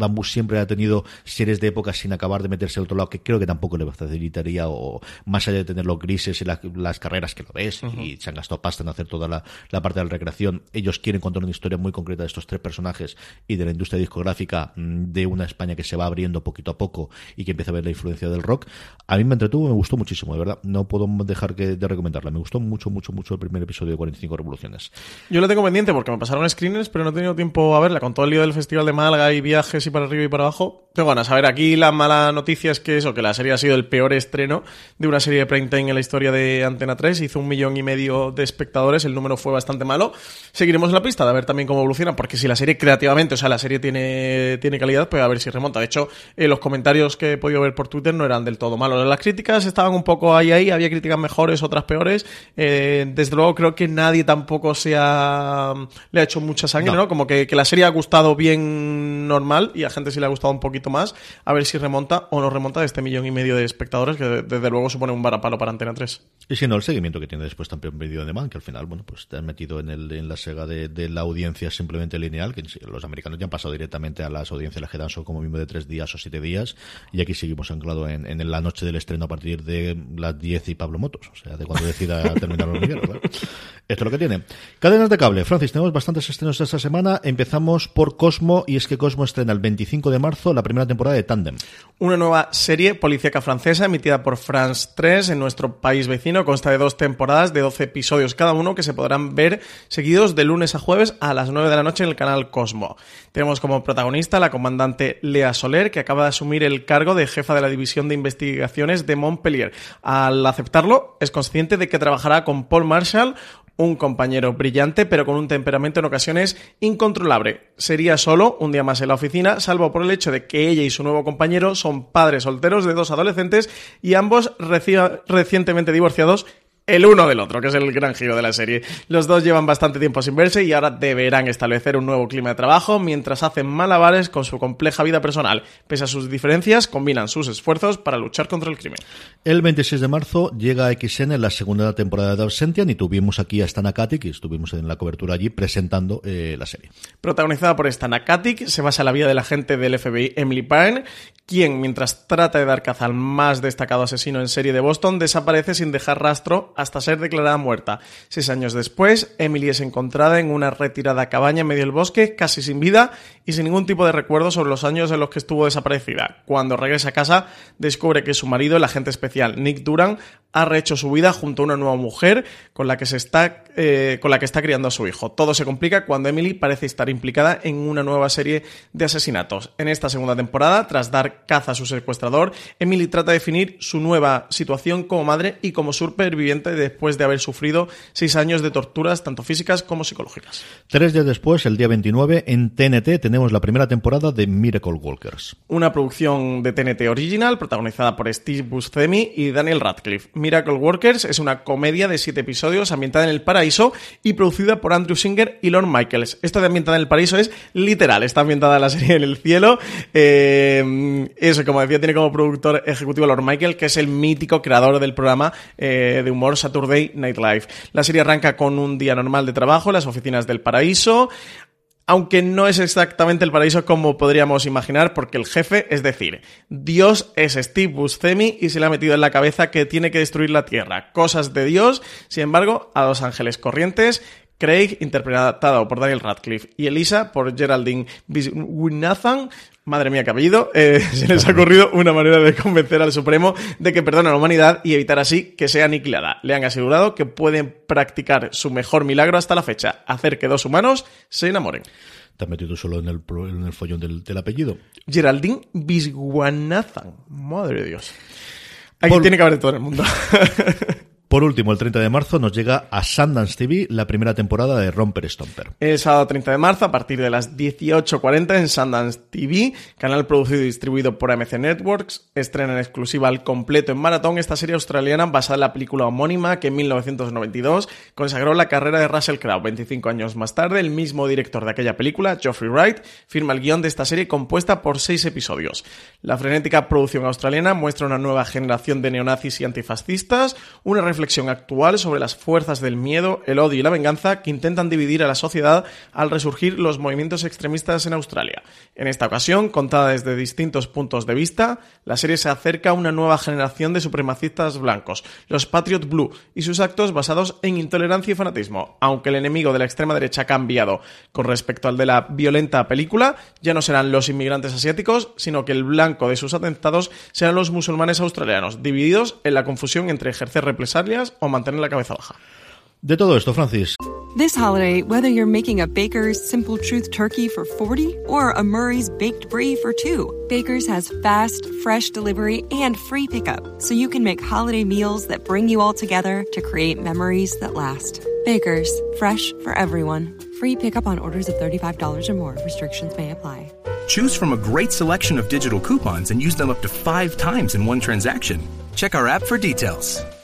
Bambú siempre ha tenido series de época sin acabar de meterse al otro lado, que creo que tampoco le facilitaría, o más allá de tener los grises y la- las carreras que lo ves, y se han gastado pasta en hacer toda la, la parte de la recreación. Ellos quieren contar una historia muy concreta de estos tres personajes y de la industria discográfica mm, de una España que se va abriendo poquito a poco y que empieza a ver la influencia del rock. A mí me entretuvo, me gustó muchísimo, de verdad. No puedo dejar que, de recomendarla. Me gustó mucho, mucho, mucho el primer episodio de 45 Revoluciones. Yo lo tengo pendiente porque me pasaron screeners, pero no he tenido tiempo a verla. Con todo el lío del Festival de Málaga y viajes y para arriba y para abajo, tengo ganas. A ver, aquí la mala noticia es que eso, que la serie ha sido el peor estreno de una serie de prime time en la historia de Antena 3. Hizo un millón y medio de espectadores, el número fue bastante malo. Seguiremos en la pista de ver también cómo evoluciona, porque si la serie creativamente, o sea, la serie tiene, tiene calidad, pues a ver si remonta. De hecho, eh, los comentarios que he podido ver por Twitter no eran del todo malos. Las críticas estaban un poco ahí ahí, había críticas mejores, otras peores. Eh, desde luego creo que nadie tampoco se ha, le ha hecho mucha sangre, No. ¿no? Como que, que la serie ha gustado bien normal y a gente sí le ha gustado un poquito más. A ver si remonta o no remonta de este millón y medio de espectadores, que de- desde luego supone un varapalo para Antena 3. Y si no, el seguimiento que tiene después también Video de Man, que al final, bueno, pues te has metido en, el, en la sega de, de la audiencia simplemente lineal, que los americanos ya han pasado directamente a las audiencias las que dan son como mismo de tres días o siete días, y aquí seguimos anclado en, en la noche del estreno a partir de las 10 y Pablo Motos, o sea, de cuando decida terminar los hormiguero, claro. Esto es lo que tiene. Cadenas de cable. Francis, tenemos bastantes estrenos esta semana. Empezamos por Cosmo, y es que Cosmo estrena el 25 de marzo la primera temporada de Tandem. Una nueva serie policíaca francesa emitida por France 3 en nuestro país vecino. Consta de dos temporadas de 12 episodios cada uno que se podrán ver seguidos de lunes a jueves a las 9 de la noche en el canal Cosmo. Tenemos como protagonista la comandante Lea Soler, que acaba de asumir el cargo de jefa de la División de Investigaciones de Montpellier. Al aceptarlo, es consciente de que trabajará con Paul Marshall, un compañero brillante, pero con un temperamento en ocasiones incontrolable. Sería solo un día más en la oficina, salvo por el hecho de que ella y su nuevo compañero son padres solteros de dos adolescentes y ambos reci- recientemente divorciados el uno del otro, que es el gran giro de la serie. Los dos llevan bastante tiempo sin verse y ahora deberán establecer un nuevo clima de trabajo mientras hacen malabares con su compleja vida personal. Pese a sus diferencias, combinan sus esfuerzos para luchar contra el crimen. El 26 de marzo llega a XN la segunda temporada de Absentian y tuvimos aquí a Stan Katic y estuvimos en la cobertura allí presentando eh, la serie. Protagonizada por Stan Katic, se basa en la vida de la agente del FBI Emily Pine, quien, mientras trata de dar caza al más destacado asesino en serie de Boston, desaparece sin dejar rastro hasta ser declarada muerta. Seis años después, Emily es encontrada en una retirada cabaña en medio del bosque, casi sin vida y sin ningún tipo de recuerdo sobre los años en los que estuvo desaparecida. Cuando regresa a casa, descubre que su marido, el agente especial Nick Duran, ha rehecho su vida junto a una nueva mujer con la que se está eh, con la que está criando a su hijo. Todo se complica cuando Emily parece estar implicada en una nueva serie de asesinatos. En esta segunda temporada, tras dar caza a su secuestrador, Emily trata de definir su nueva situación como madre y como superviviente después de haber sufrido seis años de torturas tanto físicas como psicológicas. Tres días después, el día 29, en TNT tenemos la primera temporada de Miracle Walkers. Una producción de TNT original protagonizada por Steve Buscemi y Daniel Radcliffe. Miracle Workers es una comedia de siete episodios ambientada en el paraíso y producida por Andrew Singer y Lorne Michaels. Esto de ambientada en el paraíso es literal, está ambientada la serie en el cielo. Eh, eso, como decía, tiene como productor ejecutivo Lorne Michael, que es el mítico creador del programa eh, de humor Saturday Night Live. La serie arranca con un día normal de trabajo en las oficinas del paraíso aunque no es exactamente el paraíso como podríamos imaginar, porque el jefe, es decir, Dios es Steve Buscemi y se le ha metido en la cabeza que tiene que destruir la Tierra. Cosas de Dios, sin embargo, a los ángeles corrientes Craig, interpretado por Daniel Radcliffe, y Elisa por Geraldine Biswinathan, madre mía, que apellido, eh, se les ha ocurrido una manera de convencer al Supremo de que perdona a la humanidad y evitar así que sea aniquilada. Le han asegurado que pueden practicar su mejor milagro hasta la fecha, hacer que dos humanos se enamoren. Te has metido solo en el, en el follón del, del apellido. Geraldine Biswanathan, madre de Dios. Aquí tiene que haber de todo en el mundo. Por último, el 30 de marzo nos llega a Sundance TV la primera temporada de Romper Stomper. El sábado 30 de marzo, a partir de las 18.40 en Sundance TV, canal producido y distribuido por AMC Networks, estrena en exclusiva al completo en maratón esta serie australiana basada en la película homónima que en 1992 consagró la carrera de Russell Crowe. 25 años más tarde, el mismo director de aquella película, Geoffrey Wright, firma el guion de esta serie compuesta por seis episodios. La frenética producción australiana muestra una nueva generación de neonazis y antifascistas, una reflexión reflexión actual sobre las fuerzas del miedo, el odio y la venganza que intentan dividir a la sociedad al resurgir los movimientos extremistas en Australia. En esta ocasión, contada desde distintos puntos de vista, la serie se acerca a una nueva generación de supremacistas blancos, los Patriot Blue, y sus actos basados en intolerancia y fanatismo. Aunque el enemigo de la extrema derecha ha cambiado con respecto al de la violenta película, ya no serán los inmigrantes asiáticos, sino que el blanco de sus atentados serán los musulmanes australianos, divididos en la confusión entre ejercer represalias o mantener la cabeza baja. De todo esto, Francis. This holiday, whether you're making a Baker's Simple Truth turkey for 40 or a Murray's Baked Brie for 2, Baker's has fast, fresh delivery and free pickup, so you can make holiday meals that bring you all together to create memories that last. Baker's, fresh for everyone. Free pickup on orders of $35 or more. Restrictions may apply. Choose from a great selection of digital coupons and use them up to five times in one transaction. Check our app for details.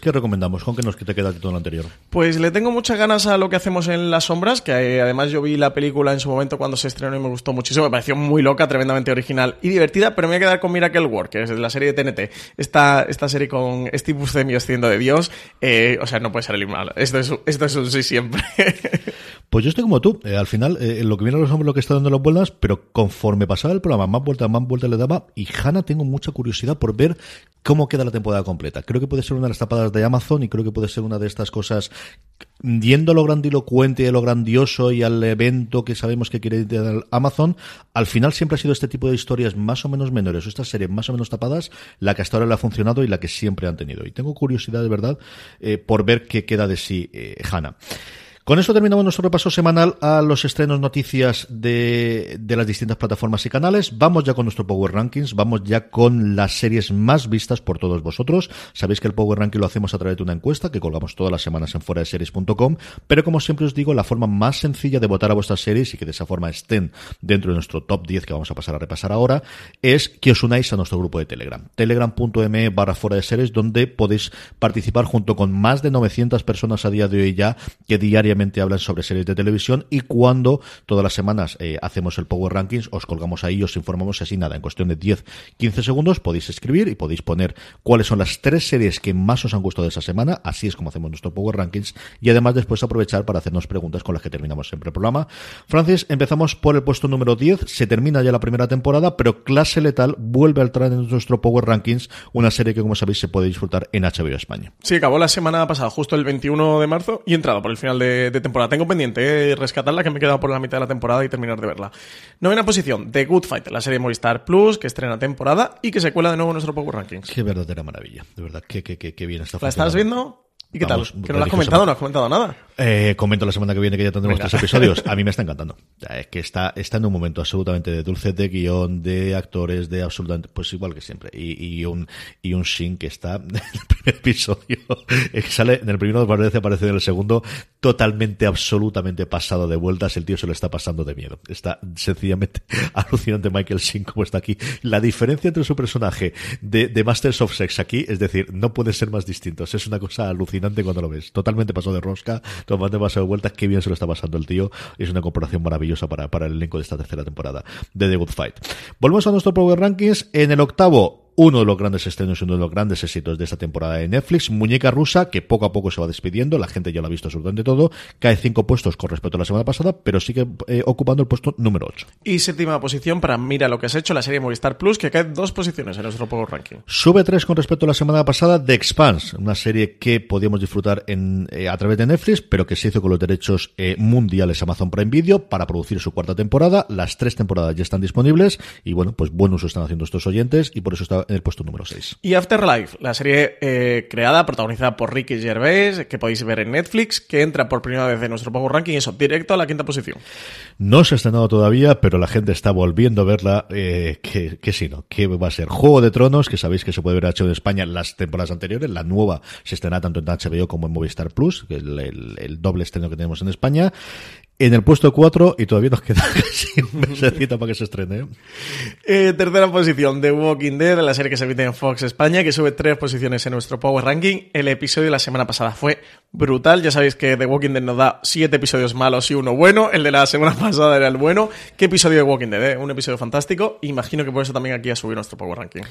¿Qué recomendamos, Juan, que nos te queda todo lo anterior? Pues le tengo muchas ganas a lo que hacemos en Las Sombras, que eh, además yo vi la película en su momento cuando se estrenó y me gustó muchísimo. Me pareció muy loca, tremendamente original y divertida, pero me voy a quedar con Miracle Work, que es de la serie de TNT. Esta, esta serie con Steve Buscemi haciendo de Dios, eh, o sea, no puede ser el malo. Esto es, esto es un sí siempre. Pues yo estoy como tú. Eh, al final, eh, lo que viene a los hombres lo que está dando las vueltas, pero conforme pasaba el programa, más vueltas, más vueltas le daba. Y Hanna tengo mucha curiosidad por ver cómo queda la temporada completa. Creo que puede ser una de las tapadas de Amazon y creo que puede ser una de estas cosas yendo a lo grandilocuente y a lo grandioso y al evento que sabemos que quiere dar Amazon, al final siempre ha sido este tipo de historias más o menos menores o estas series más o menos tapadas la que hasta ahora le ha funcionado y la que siempre han tenido. Y tengo curiosidad de verdad eh, por ver qué queda de sí eh, Hannah. Con esto terminamos nuestro repaso semanal a los estrenos noticias de, de, las distintas plataformas y canales. Vamos ya con nuestro Power Rankings, vamos ya con las series más vistas por todos vosotros. Sabéis que el Power Ranking lo hacemos a través de una encuesta que colgamos todas las semanas en fuera de series.com, pero como siempre os digo, la forma más sencilla de votar a vuestras series y que de esa forma estén dentro de nuestro top 10 que vamos a pasar a repasar ahora, es que os unáis a nuestro grupo de Telegram. Telegram.me barra fuera de series, donde podéis participar junto con más de 900 personas a día de hoy ya que diariamente hablan sobre series de televisión y cuando todas las semanas eh, hacemos el Power Rankings, os colgamos ahí, os informamos así nada, en cuestión de 10-15 segundos podéis escribir y podéis poner cuáles son las tres series que más os han gustado de esa semana, así es como hacemos nuestro Power Rankings y además después aprovechar para hacernos preguntas con las que terminamos siempre el programa. Francis, empezamos por el puesto número 10, se termina ya la primera temporada, pero Clase Letal vuelve a entrar en nuestro Power Rankings, una serie que como sabéis se puede disfrutar en HBO España. Sí, acabó la semana pasada, justo el 21 de marzo y entrado por el final de de temporada. Tengo pendiente eh, rescatarla, que me he quedado por la mitad de la temporada y terminar de verla. Novena posición, The Good Fight, la serie Movistar Plus, que estrena temporada y que se cuela de nuevo en nuestro Power Rankings. Qué verdadera maravilla, de verdad, qué, qué, qué, qué bien está ¿La estás viendo? ¿Y qué tal? ¿Que no lo has comentado? ¿No has comentado nada? Eh, comento la semana que viene que ya tendremos tres episodios. A mí me está encantando. Es que está, está en un momento absolutamente de dulce de guion, de actores, de absolutamente, pues igual que siempre. Y, y un, y un Shin que está en el primer episodio, que sale en el primero aparece, aparece en el segundo, totalmente, absolutamente pasado de vueltas. El tío se lo está pasando de miedo. Está sencillamente alucinante Michael Shin como está aquí. La diferencia entre su personaje de, de Masters of Sex aquí, es decir, no puede ser más distintos. Es una cosa alucinante cuando lo ves. Totalmente pasado de rosca, totalmente pasado de vueltas. Qué bien se lo está pasando el tío. Es una comparación maravillosa para, para el elenco de esta tercera temporada de The Good Fight. Volvemos a nuestro Power Rankings. En el octavo, uno de los grandes estrenos y uno de los grandes éxitos de esta temporada de Netflix, Muñeca Rusa, que poco a poco se va despidiendo, la gente ya lo ha visto absolutamente todo, cae cinco puestos con respecto a la semana pasada, pero sigue eh, ocupando el puesto número 8. Y séptima posición para Mira lo que has hecho, la serie Movistar Plus, que cae dos posiciones en nuestro Power Ranking. Sube tres con respecto a la semana pasada, The Expanse, una serie que podíamos disfrutar en, eh, a través de Netflix, pero que se hizo con los derechos eh, mundiales Amazon Prime Video para producir su cuarta temporada. Las tres temporadas ya están disponibles y bueno, pues buen uso están haciendo estos oyentes y por eso está en el puesto número 6. Y Afterlife, la serie eh, creada, protagonizada por Ricky Gervais, que podéis ver en Netflix, que entra por primera vez en nuestro Power Ranking, eso, directo a la quinta posición. No se ha estrenado todavía, pero la gente está volviendo a verla, eh, que, que sí, ¿no? Que va a ser Juego de Tronos, que sabéis que se puede ver hecho en España las temporadas anteriores, la nueva se estrena tanto en HBO como en Movistar Plus, que es el, el, el doble estreno que tenemos en España, en el puesto 4 y todavía nos queda casi un mesecito para que se estrene. Eh, tercera posición, The Walking Dead, la serie que se emite en Fox España, que sube tres posiciones en nuestro Power Ranking. El episodio de la semana pasada fue brutal. Ya sabéis que The Walking Dead nos da siete episodios malos y uno bueno. El de la semana pasada era el bueno. ¿Qué episodio de Walking Dead? Eh? Un episodio fantástico. Imagino que por eso también aquí ha subido nuestro Power Ranking.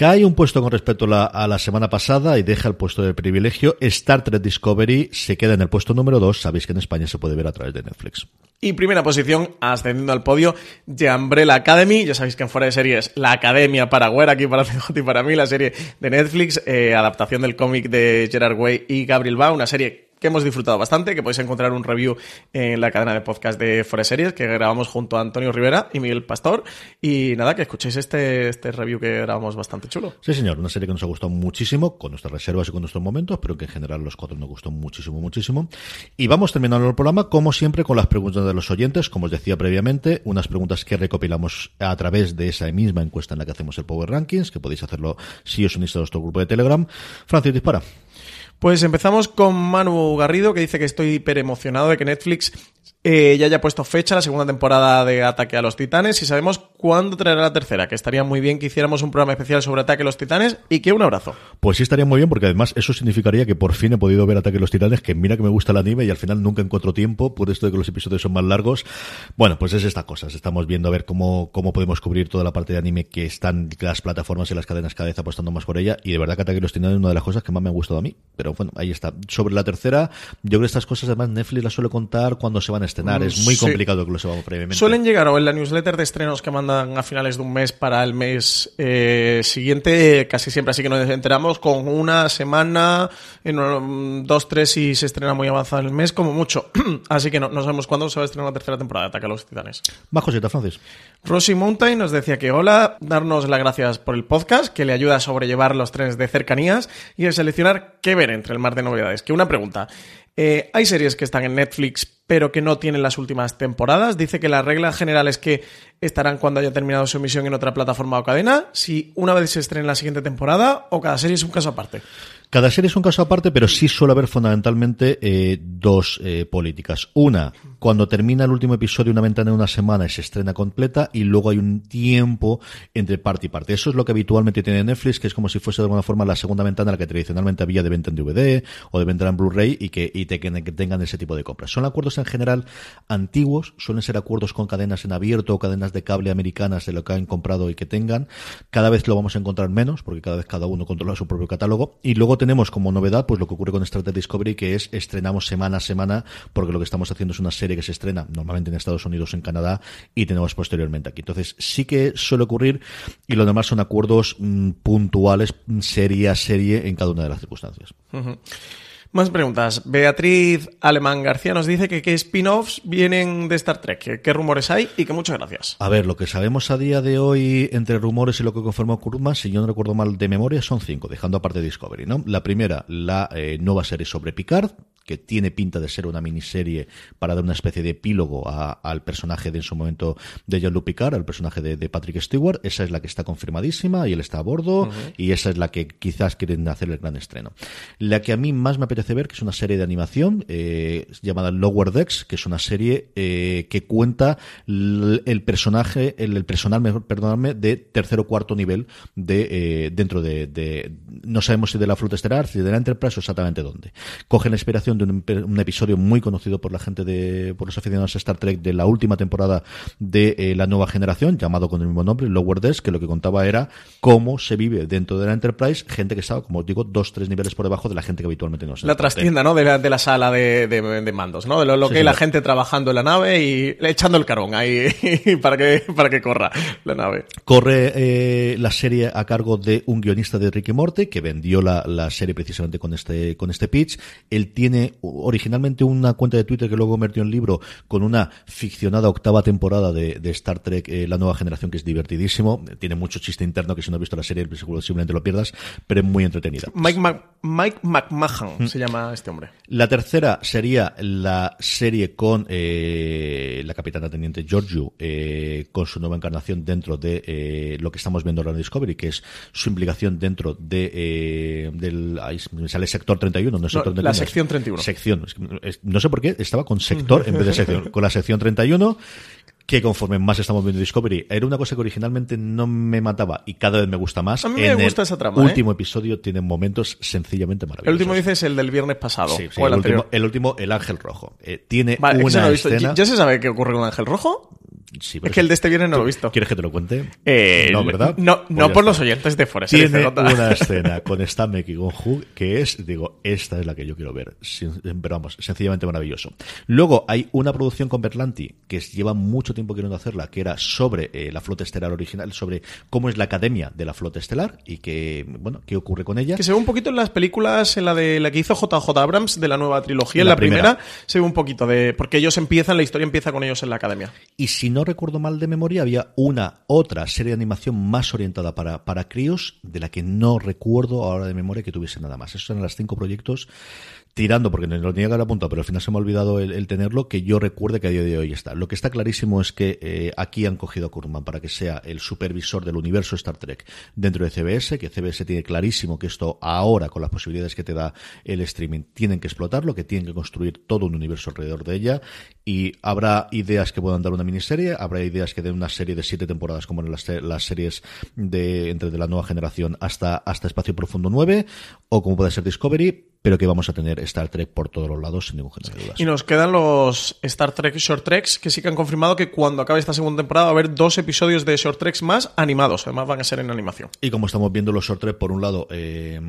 Cae un puesto con respecto a la, semana pasada y deja el puesto de privilegio. Star Trek Discovery se queda en el puesto número 2. Sabéis que en España se puede ver a través de Netflix. Y primera posición, ascendiendo al podio, The Umbrella Academy. Ya sabéis que en fuera de series, la academia para Güera, aquí para CJ y para mí, la serie de Netflix, eh, adaptación del cómic de Gerard Way y Gabriel Ba, una serie que hemos disfrutado bastante, que podéis encontrar un review en la cadena de podcast de Forest Series, que grabamos junto a Antonio Rivera y Miguel Pastor. Y nada, que escuchéis este, este review que grabamos bastante chulo. Sí, señor, una serie que nos ha gustado muchísimo, con nuestras reservas y con nuestros momentos, pero que en general los cuatro nos gustó muchísimo, muchísimo. Y vamos terminando el programa, como siempre, con las preguntas de los oyentes, como os decía previamente, unas preguntas que recopilamos a través de esa misma encuesta en la que hacemos el Power Rankings, que podéis hacerlo si os unís a nuestro grupo de Telegram. Francis, dispara. Pues empezamos con Manu Garrido, que dice que estoy hiper emocionado de que Netflix eh, ya haya puesto fecha la segunda temporada de Ataque a los Titanes y sabemos cuándo traerá la tercera, que estaría muy bien que hiciéramos un programa especial sobre Ataque a los Titanes y que un abrazo. Pues sí estaría muy bien porque además eso significaría que por fin he podido ver Ataque a los Titanes, que mira que me gusta el anime y al final nunca encuentro tiempo por esto de que los episodios son más largos. Bueno, pues es esta cosa, estamos viendo a ver cómo, cómo podemos cubrir toda la parte de anime que están las plataformas y las cadenas cada vez apostando más por ella y de verdad que Ataque a los Titanes es una de las cosas que más me ha gustado a mí, pero bueno, ahí está. Sobre la tercera, yo creo que estas cosas además Netflix las suele contar cuando se van a estrenar. es muy sí. complicado que lo sepamos previamente. Suelen llegar o en la newsletter de estrenos que mandan a finales de un mes para el mes eh, siguiente, casi siempre así que nos enteramos con una semana, en dos, tres y se estrena muy avanzado el mes, como mucho. así que no, no sabemos cuándo se va a estrenar la tercera temporada de Ataque a los Titanes. Más cositas, Francis. Rosy Mountain nos decía que hola, darnos las gracias por el podcast, que le ayuda a sobrellevar los trenes de cercanías y a seleccionar qué ver entre el mar de novedades. Que una pregunta. Eh, hay series que están en Netflix pero que no tienen las últimas temporadas. Dice que la regla general es que estarán cuando haya terminado su emisión en otra plataforma o cadena, si una vez se estrena la siguiente temporada o cada serie es un caso aparte. Cada serie es un caso aparte, pero sí suele haber fundamentalmente eh, dos eh, políticas. Una, cuando termina el último episodio, una ventana de una semana y se estrena completa, y luego hay un tiempo entre parte y parte. Eso es lo que habitualmente tiene Netflix, que es como si fuese de alguna forma la segunda ventana la que tradicionalmente había de venta en DVD o de venta en Blu-ray y que, tengan ese tipo de compras. Son acuerdos en general antiguos, suelen ser acuerdos con cadenas en abierto o cadenas de cable americanas de lo que han comprado y que tengan. Cada vez lo vamos a encontrar menos, porque cada vez cada uno controla su propio catálogo. Y luego tenemos como novedad, pues lo que ocurre con Star Trek Discovery, que es estrenamos semana a semana, porque lo que estamos haciendo es una serie que se estrena normalmente en Estados Unidos, en Canadá, y tenemos posteriormente aquí. Entonces, sí que suele ocurrir, y lo demás son acuerdos mmm, puntuales, serie a serie, en cada una de las circunstancias. Más preguntas. Beatriz Alemán García nos dice que qué spin-offs vienen de Star Trek, qué rumores hay y que muchas gracias. A ver, lo que sabemos a día de hoy entre rumores y lo que confirmó Kurman, si yo no recuerdo mal de memoria, son cinco, dejando aparte Discovery, ¿no? La primera, la eh, nueva serie sobre Picard, que tiene pinta de ser una miniserie para dar una especie de epílogo a, al personaje de en su momento de Jean-Luc Picard, al personaje de, de, Patrick Stewart. Esa es la que está confirmadísima y él está a bordo uh -huh. y esa es la que quizás quieren hacer el gran estreno. La que a mí más me apetece que es una serie de animación eh, llamada Lower Decks, que es una serie eh, que cuenta el personaje, el, personal, mejor, perdonadme, de tercer o cuarto nivel de eh, dentro de, no sabemos si de la flota estelar, si de la Enterprise o exactamente dónde. Cogen la inspiración de un, un, episodio muy conocido por la gente de, por los aficionados a Star Trek de la última temporada de la nueva generación, llamado con el mismo nombre, Lower Decks, que lo que contaba era cómo se vive dentro de la Enterprise, gente que estaba, como digo, dos, tres niveles por debajo de la gente que habitualmente no se La trastienda, ¿no? De la, de la sala de, de, de, mandos, ¿no? De lo, lo sí, que sí, la gente trabajando en la nave y echando el carbón ahí para que, para que corra la nave. Corre eh, la serie a cargo de un guionista de Ricky Morty que vendió la, la serie precisamente con este, con este pitch. Él tiene originalmente una cuenta de Twitter que luego convirtió en libro con una ficcionada octava temporada de, de Star Trek, eh, la nueva generación, que es divertidísimo. Tiene mucho chiste interno que si no has visto la serie, seguro simplemente lo pierdas, pero es muy entretenida. Mike, Mac, Mike McMahon mm. se llama este hombre. La tercera sería la serie con eh, la capitana teniente Giorgio, eh, con su nueva encarnación dentro de eh, lo que estamos viendo ahora en Discovery, que es su implicación dentro de eh, del ahí sale sector 31, no, no sector 31. La sección 31. Sección, no sé por qué estaba con sector en vez de sección, con la sección 31 que conforme más estamos viendo Discovery, era una cosa que originalmente no me mataba y cada vez me gusta más. A mí me en gusta el esa trama. último ¿eh? episodio tiene momentos sencillamente maravillosos. El último dices el del viernes pasado. Sí, sí, o el, el, último, el último, el Ángel Rojo. Eh, tiene vale, una no escena. ¿Ya se sabe qué ocurre con Ángel Rojo? Sí, es que el de este viernes no lo he visto. ¿Quieres que te lo cuente? Eh, no, ¿verdad? No, pues no por está. los oyentes de Forest. Tiene una escena con Stamek y con Hugh que es, digo, esta es la que yo quiero ver. Pero vamos, sencillamente maravilloso. Luego hay una producción con Berlanti que lleva mucho tiempo queriendo hacerla, que era sobre eh, la flota estelar original, sobre cómo es la academia de la flota estelar y que, bueno, qué ocurre con ella. Que se ve un poquito en las películas, en la de la que hizo JJ Abrams de la nueva trilogía, en la, la primera, primera, se ve un poquito de. Porque ellos empiezan, la historia empieza con ellos en la academia. Y si no recuerdo mal de memoria, había una otra serie de animación más orientada para, para críos, de la que no recuerdo ahora de memoria que tuviese nada más. Esos eran los cinco proyectos tirando, porque lo tenía que haber apuntado, pero al final se me ha olvidado el, tenerlo, que yo recuerde que a día de hoy está. Lo que está clarísimo es que eh, aquí han cogido a Kurman para que sea el supervisor del universo Star Trek dentro de CBS, que CBS tiene clarísimo que esto ahora, con las posibilidades que te da el streaming, tienen que explotarlo, que tienen que construir todo un universo alrededor de ella, y habrá ideas que puedan dar una miniserie, habrá ideas que den una serie de siete temporadas, como en las, las series de entre de la nueva generación hasta, hasta Espacio Profundo 9, o como puede ser Discovery, pero que vamos a tener Star Trek por todos los lados sin ningún género de dudas. Y nos quedan los Star Trek Short Treks, que sí que han confirmado que cuando acabe esta segunda temporada va a haber dos episodios de Short Treks más animados, además van a ser en animación. Y como estamos viendo los Short Trek, por un lado, eh,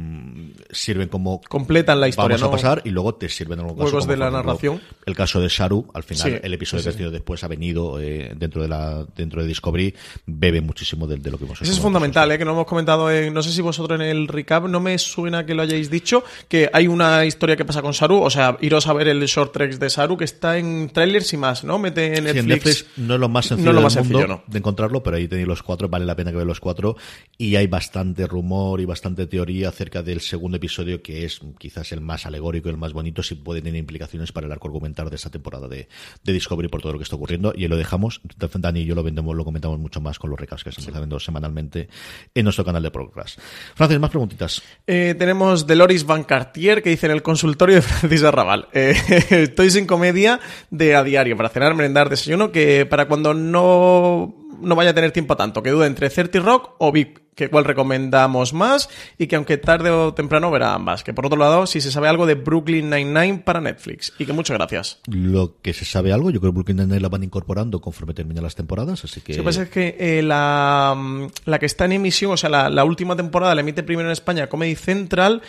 sirven como... Completan la historia, Vamos a pasar y luego te sirven en algún caso, Juegos de la narración. El caso de Sharu, al final, Sí, el episodio sí, que ha sí. tenido después ha venido eh, dentro de la dentro de Discovery, bebe muchísimo de, de lo que hemos Eso es fundamental, ¿eh? que no hemos comentado, en, no sé si vosotros en el recap, no me suena que lo hayáis dicho, que hay una historia que pasa con Saru, o sea, iros a ver el short tracks de Saru, que está en trailers y más, ¿no? Mete en Sí, en Netflix. Netflix no es lo más sencillo, No lo del más mundo sencillo, no. de encontrarlo, pero ahí tenéis los cuatro, vale la pena que veáis los cuatro. Y hay bastante rumor y bastante teoría acerca del segundo episodio, que es quizás el más alegórico y el más bonito, si puede tener implicaciones para el arco argumental de esta temporada de, de Discovery por todo lo que está ocurriendo. Y ahí lo dejamos. Dani y yo lo vendemos, lo comentamos mucho más con los recaps que estamos haciendo semanalmente en nuestro canal de Progress. Francis, más preguntitas. Eh, tenemos Deloris Van Cartier que dice en el consultorio de Francis Arrabal. eh, estoy sin comedia de a diario para cenar, merendar, desayuno, que para cuando no, no vaya a tener tiempo a tanto, que duda entre 30 Rock o VIP, que cuál recomendamos más y que aunque tarde o temprano verá ambas. Que por otro lado, si se sabe algo de Brooklyn Nine-Nine para Netflix. Y que muchas gracias. Lo que se sabe algo, yo creo que Brooklyn Nine-Nine la van incorporando conforme terminan las temporadas, así que... Lo que pasa es que eh, la, mm, la que está en emisión, o sea, la, la última temporada la emite primero en España Comedy Central.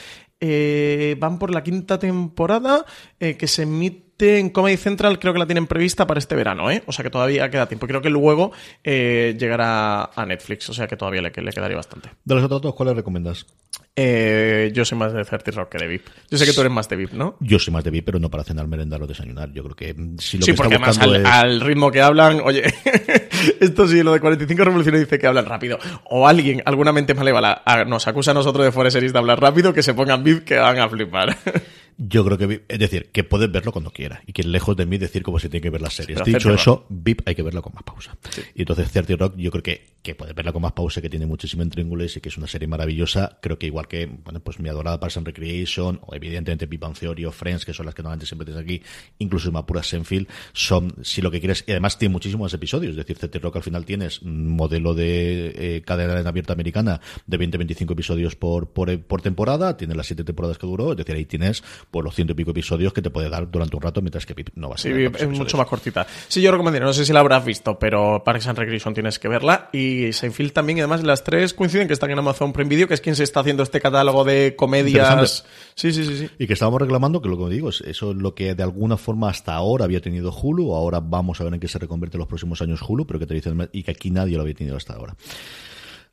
Eh, van por la quinta temporada eh, que se emite en Comedy Central, creo que la tienen prevista para este verano, ¿eh? O sea que todavía queda tiempo. Creo que luego eh, llegará a Netflix, o sea que todavía le, le quedaría bastante. De los otros dos, ¿cuáles recomiendas? Eh, yo soy más de 30 Rock que de VIP. Yo sé que tú eres más de VIP, ¿no? Yo soy más de VIP, pero no para cenar, merendar o desayunar. Yo creo que mm, si lo sí, que porque está además al, es... al ritmo que hablan, oye, esto sí, lo de 45 revoluciones dice que hablan rápido. O alguien, alguna mente malévola, a- nos acusa a nosotros de Forest Series de hablar rápido, que se pongan VIP que van a flipar. Yo creo que, VIP- es decir, que puedes verlo cuando quieras y que lejos de mí decir cómo se tiene que ver las series. Dicho eso, VIP hay que verla con más pausa. Y entonces 30 Rock yo creo que, que puedes verla con más pausa, que tiene muchísimo intríngulis y que es una serie maravillosa. Creo que igual que, bueno, pues mi adorada Parks and Recreation o evidentemente Big Bang Theory o Friends, que son las que normalmente siempre tienes aquí, incluso más puras Senfield, son, si lo que quieres, y además tiene muchísimos episodios. Es decir, 30 Rock al final tienes modelo de eh, cadena en abierta americana de 20-25 episodios por, por, por temporada, tiene las 7 temporadas que duró, es decir, ahí tienes por los ciento y pico episodios que te puede dar durante un rato, mientras que no va a Sí, ser. VIP es mucho más cortita. Sí, yo recomendaría, no sé si la habrás visto, pero Parks and Recreation tienes que verla. Y Seinfeld también, y además las tres coinciden que están en Amazon Prime Video, que es quien se está haciendo este catálogo de comedias. Sí, sí, sí, sí. Y que estábamos reclamando, que lo que digo, es eso es lo que de alguna forma hasta ahora había tenido Hulu, ahora vamos a ver en qué se reconvierte en los próximos años Hulu, pero que te dicen, y que aquí nadie lo había tenido hasta ahora.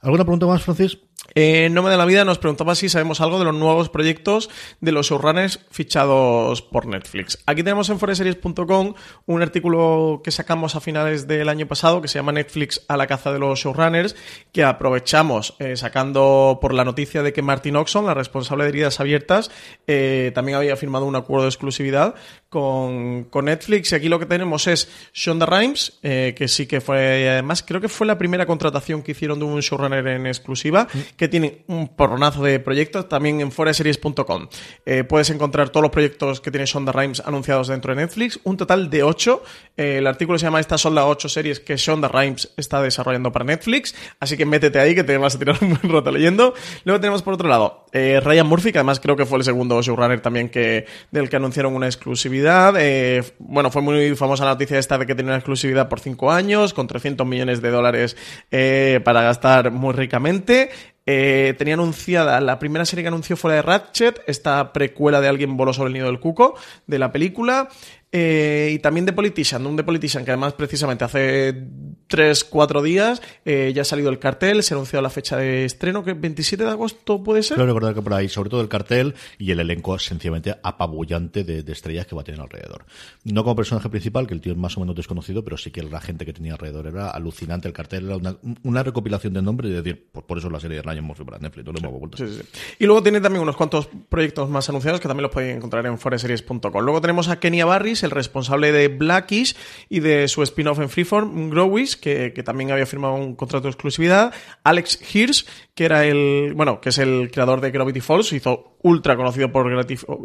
¿Alguna pregunta más, Francis? Eh, Nome de la Vida nos preguntaba si sabemos algo de los nuevos proyectos de los showrunners fichados por Netflix. Aquí tenemos en foreseries.com un artículo que sacamos a finales del año pasado que se llama Netflix a la caza de los showrunners, que aprovechamos eh, sacando por la noticia de que Martin Oxon, la responsable de heridas abiertas, eh, también había firmado un acuerdo de exclusividad con, con Netflix. Y aquí lo que tenemos es Shonda Rhimes, eh, que sí que fue, además, creo que fue la primera contratación que hicieron de un showrunner en exclusiva, que tiene un porronazo de proyectos también en foreseries.com. Eh, puedes encontrar todos los proyectos que tiene Shonda Rhimes anunciados dentro de Netflix, un total de 8. el artículo se llama Estas son las 8 series que Shonda Rhimes está desarrollando para Netflix, así que métete ahí que te vas a tirar un buen rato leyendo. Luego tenemos por otro lado eh, Ryan Murphy, que además creo que fue el segundo showrunner también que, del que anunciaron una exclusividad. Eh, bueno, fue muy famosa la noticia esta de que tenía una exclusividad por 5 años, con 300 millones de dólares eh, para gastar muy ricamente. Eh, tenía anunciada, la primera serie que anunció fue la de Ratchet, esta precuela de Alguien voló sobre el nido del cuco, de la película. Eh, y también de Politician, un de Politician que además precisamente hace 3, 4 días eh, ya ha salido el cartel, se ha anunciado la fecha de estreno, que 27 de agosto puede ser. Creo recordar que por ahí, sobre todo el cartel y el elenco sencillamente apabullante de, de estrellas que va a tener alrededor. No como personaje principal, que el tío es más o menos desconocido, pero sí que la gente que tenía alrededor era alucinante. El cartel era una, una recopilación de nombres y decir, pues por eso la serie de Ryan Murphy para Netflix, no lo hemos vuelto. Sí, sí, sí. Y luego tiene también unos cuantos proyectos más anunciados que también los podéis encontrar en foreseries.com. Luego tenemos a Kenia Barris, el responsable de Blackish y de su spin-off en Freeform, Growish, que, que también había firmado un contrato de exclusividad. Alex Hirsch, que era el, bueno, que es el creador de Gravity Falls, hizo ultra conocido por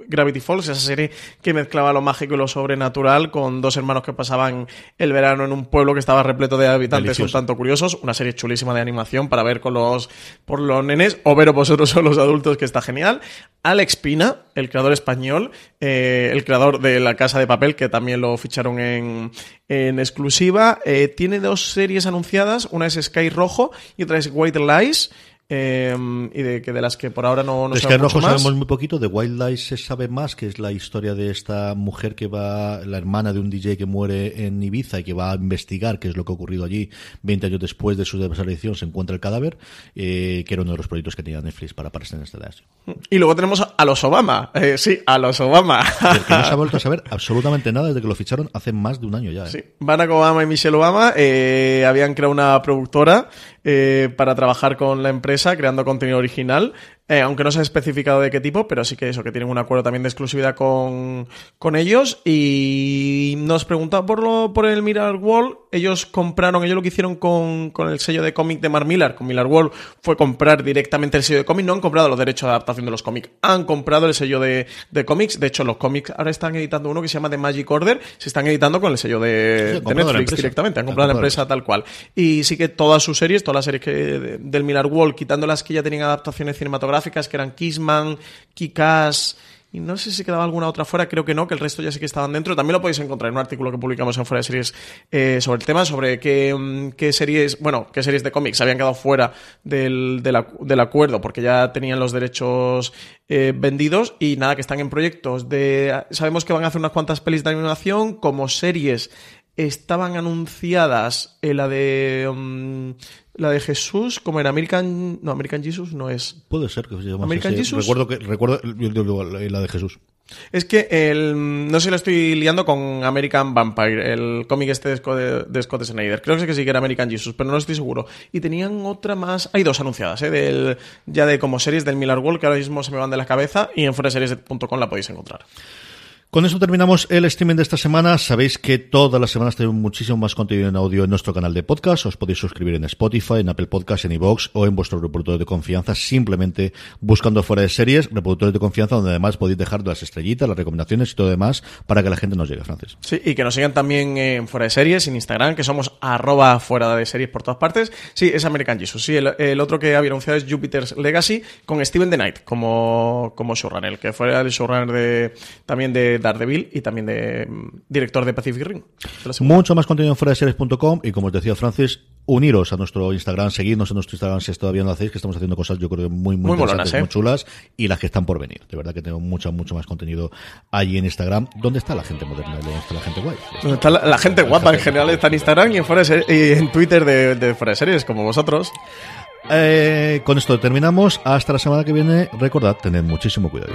Gravity Falls, esa serie que mezclaba lo mágico y lo sobrenatural con dos hermanos que pasaban el verano en un pueblo que estaba repleto de habitantes un tanto curiosos. Una serie chulísima de animación para ver con los, por los nenes o ver vosotros son los adultos, que está genial. Alex Pina, el creador español, eh, el creador de La Casa de Papel, que también lo ficharon en, en exclusiva, eh, tiene dos series anunciadas. Una es Sky Rojo y otra es White Lies. Em, y de que de las que por ahora no, no es que rojo sabemos muy poquito. De Wildlife se sabe más que es la historia de esta mujer que va la hermana de un DJ que muere en Ibiza y que va a investigar qué es lo que ha ocurrido allí. 20 años después de su desaparición se encuentra el cadáver eh, que era uno de los proyectos que tenía Netflix para aparecer en este dash y luego tenemos a los Obama. Eh, sí a los Obama. Que no se ha vuelto a saber absolutamente nada desde que lo ficharon hace más de un año ya ¿eh? sí Barack Obama y Michelle Obama habían creado una productora para trabajar con la empresa creando contenido original eh, aunque no se ha especificado de qué tipo, pero sí que eso, que tienen un acuerdo también de exclusividad con, con ellos. Y nos preguntaba por, lo, por el Mirror Wall. Ellos compraron, ellos lo que hicieron con, con el sello de cómic de Mark Millar, con Millar Wall, fue comprar directamente el sello de cómic. No han comprado los derechos de adaptación de los cómics, han comprado el sello de, de cómics. De hecho, los cómics ahora están editando uno que se llama The Magic Order, se están editando con el sello de, Netflix directamente. Han comprado la empresa tal cual. Y sí que todas sus series, todas las series que, del Millar Wall, quitando las que ya tenían adaptaciones cinematográficas, gráficas que eran Kissman, Kikas y no sé si quedaba alguna otra fuera, creo que no, que el resto ya sí que estaban dentro. También lo podéis encontrar en un artículo que publicamos en Fuera de Series eh, sobre el tema, sobre qué, mm, qué, series, bueno, qué series de cómics habían quedado fuera del, del, acuerdo, porque ya tenían los derechos eh, vendidos y nada, que están en proyectos de... Sabemos que van a hacer unas cuantas pelis de animación como series estaban anunciadas en la de mm, la de Jesús, como era American, no American Jesus no es. Puede ser que se llame American Jesus. Recuerdo que recuerdo la de Jesús. Es que el, no sé si lo estoy liando con American Vampire, el cómic este de Scott, de Scott, Snyder. Creo que sí que era American Jesus, pero no estoy seguro. Y tenían otra más. Hay dos anunciadas, ¿eh? Del, ya de como series del Miller World, que ahora mismo se me van de la cabeza. Y en foreseries.com la podéis encontrar. Con eso terminamos el streaming de esta semana. Sabéis que todas las semanas tenemos muchísimo más contenido en audio en nuestro canal de podcast. Os podéis suscribir en Spotify, en Apple Podcasts, en iVoox o en vuestro reproductor de confianza, simplemente buscando fuera de series, reproductores de confianza, donde además podéis dejar las estrellitas, las recomendaciones y todo demás para que la gente nos llegue, Francis. Sí, y que nos sigan también en fuera de series, en Instagram, que somos arroba fuera de series por todas partes. Sí, es American Jesus. Sí, el, otro que había anunciado es Jupiter's Legacy con Steven The Knight como, como showrunner, que fue el showrunner de, también de Daredevil y también de mm, director de Pacific Ring. Mucho más contenido en fuera de series.com y como os decía Francis, uniros a nuestro Instagram, seguidnos en nuestro Instagram si todavía no lo hacéis, que estamos haciendo cosas yo creo muy, muy, interesantes, ¿eh? muy chulas y las que están por venir. De verdad que tengo mucho, mucho más contenido allí en Instagram. ¿Dónde está la gente moderna? ¿Dónde está la gente guay? ¿Dónde está la, gente guapa en general? Está en Instagram y en, fuera y en Twitter de, de Fuera de Series, como vosotros. Eh, con esto terminamos. Hasta la semana que viene. Recordad, tened muchísimo cuidado.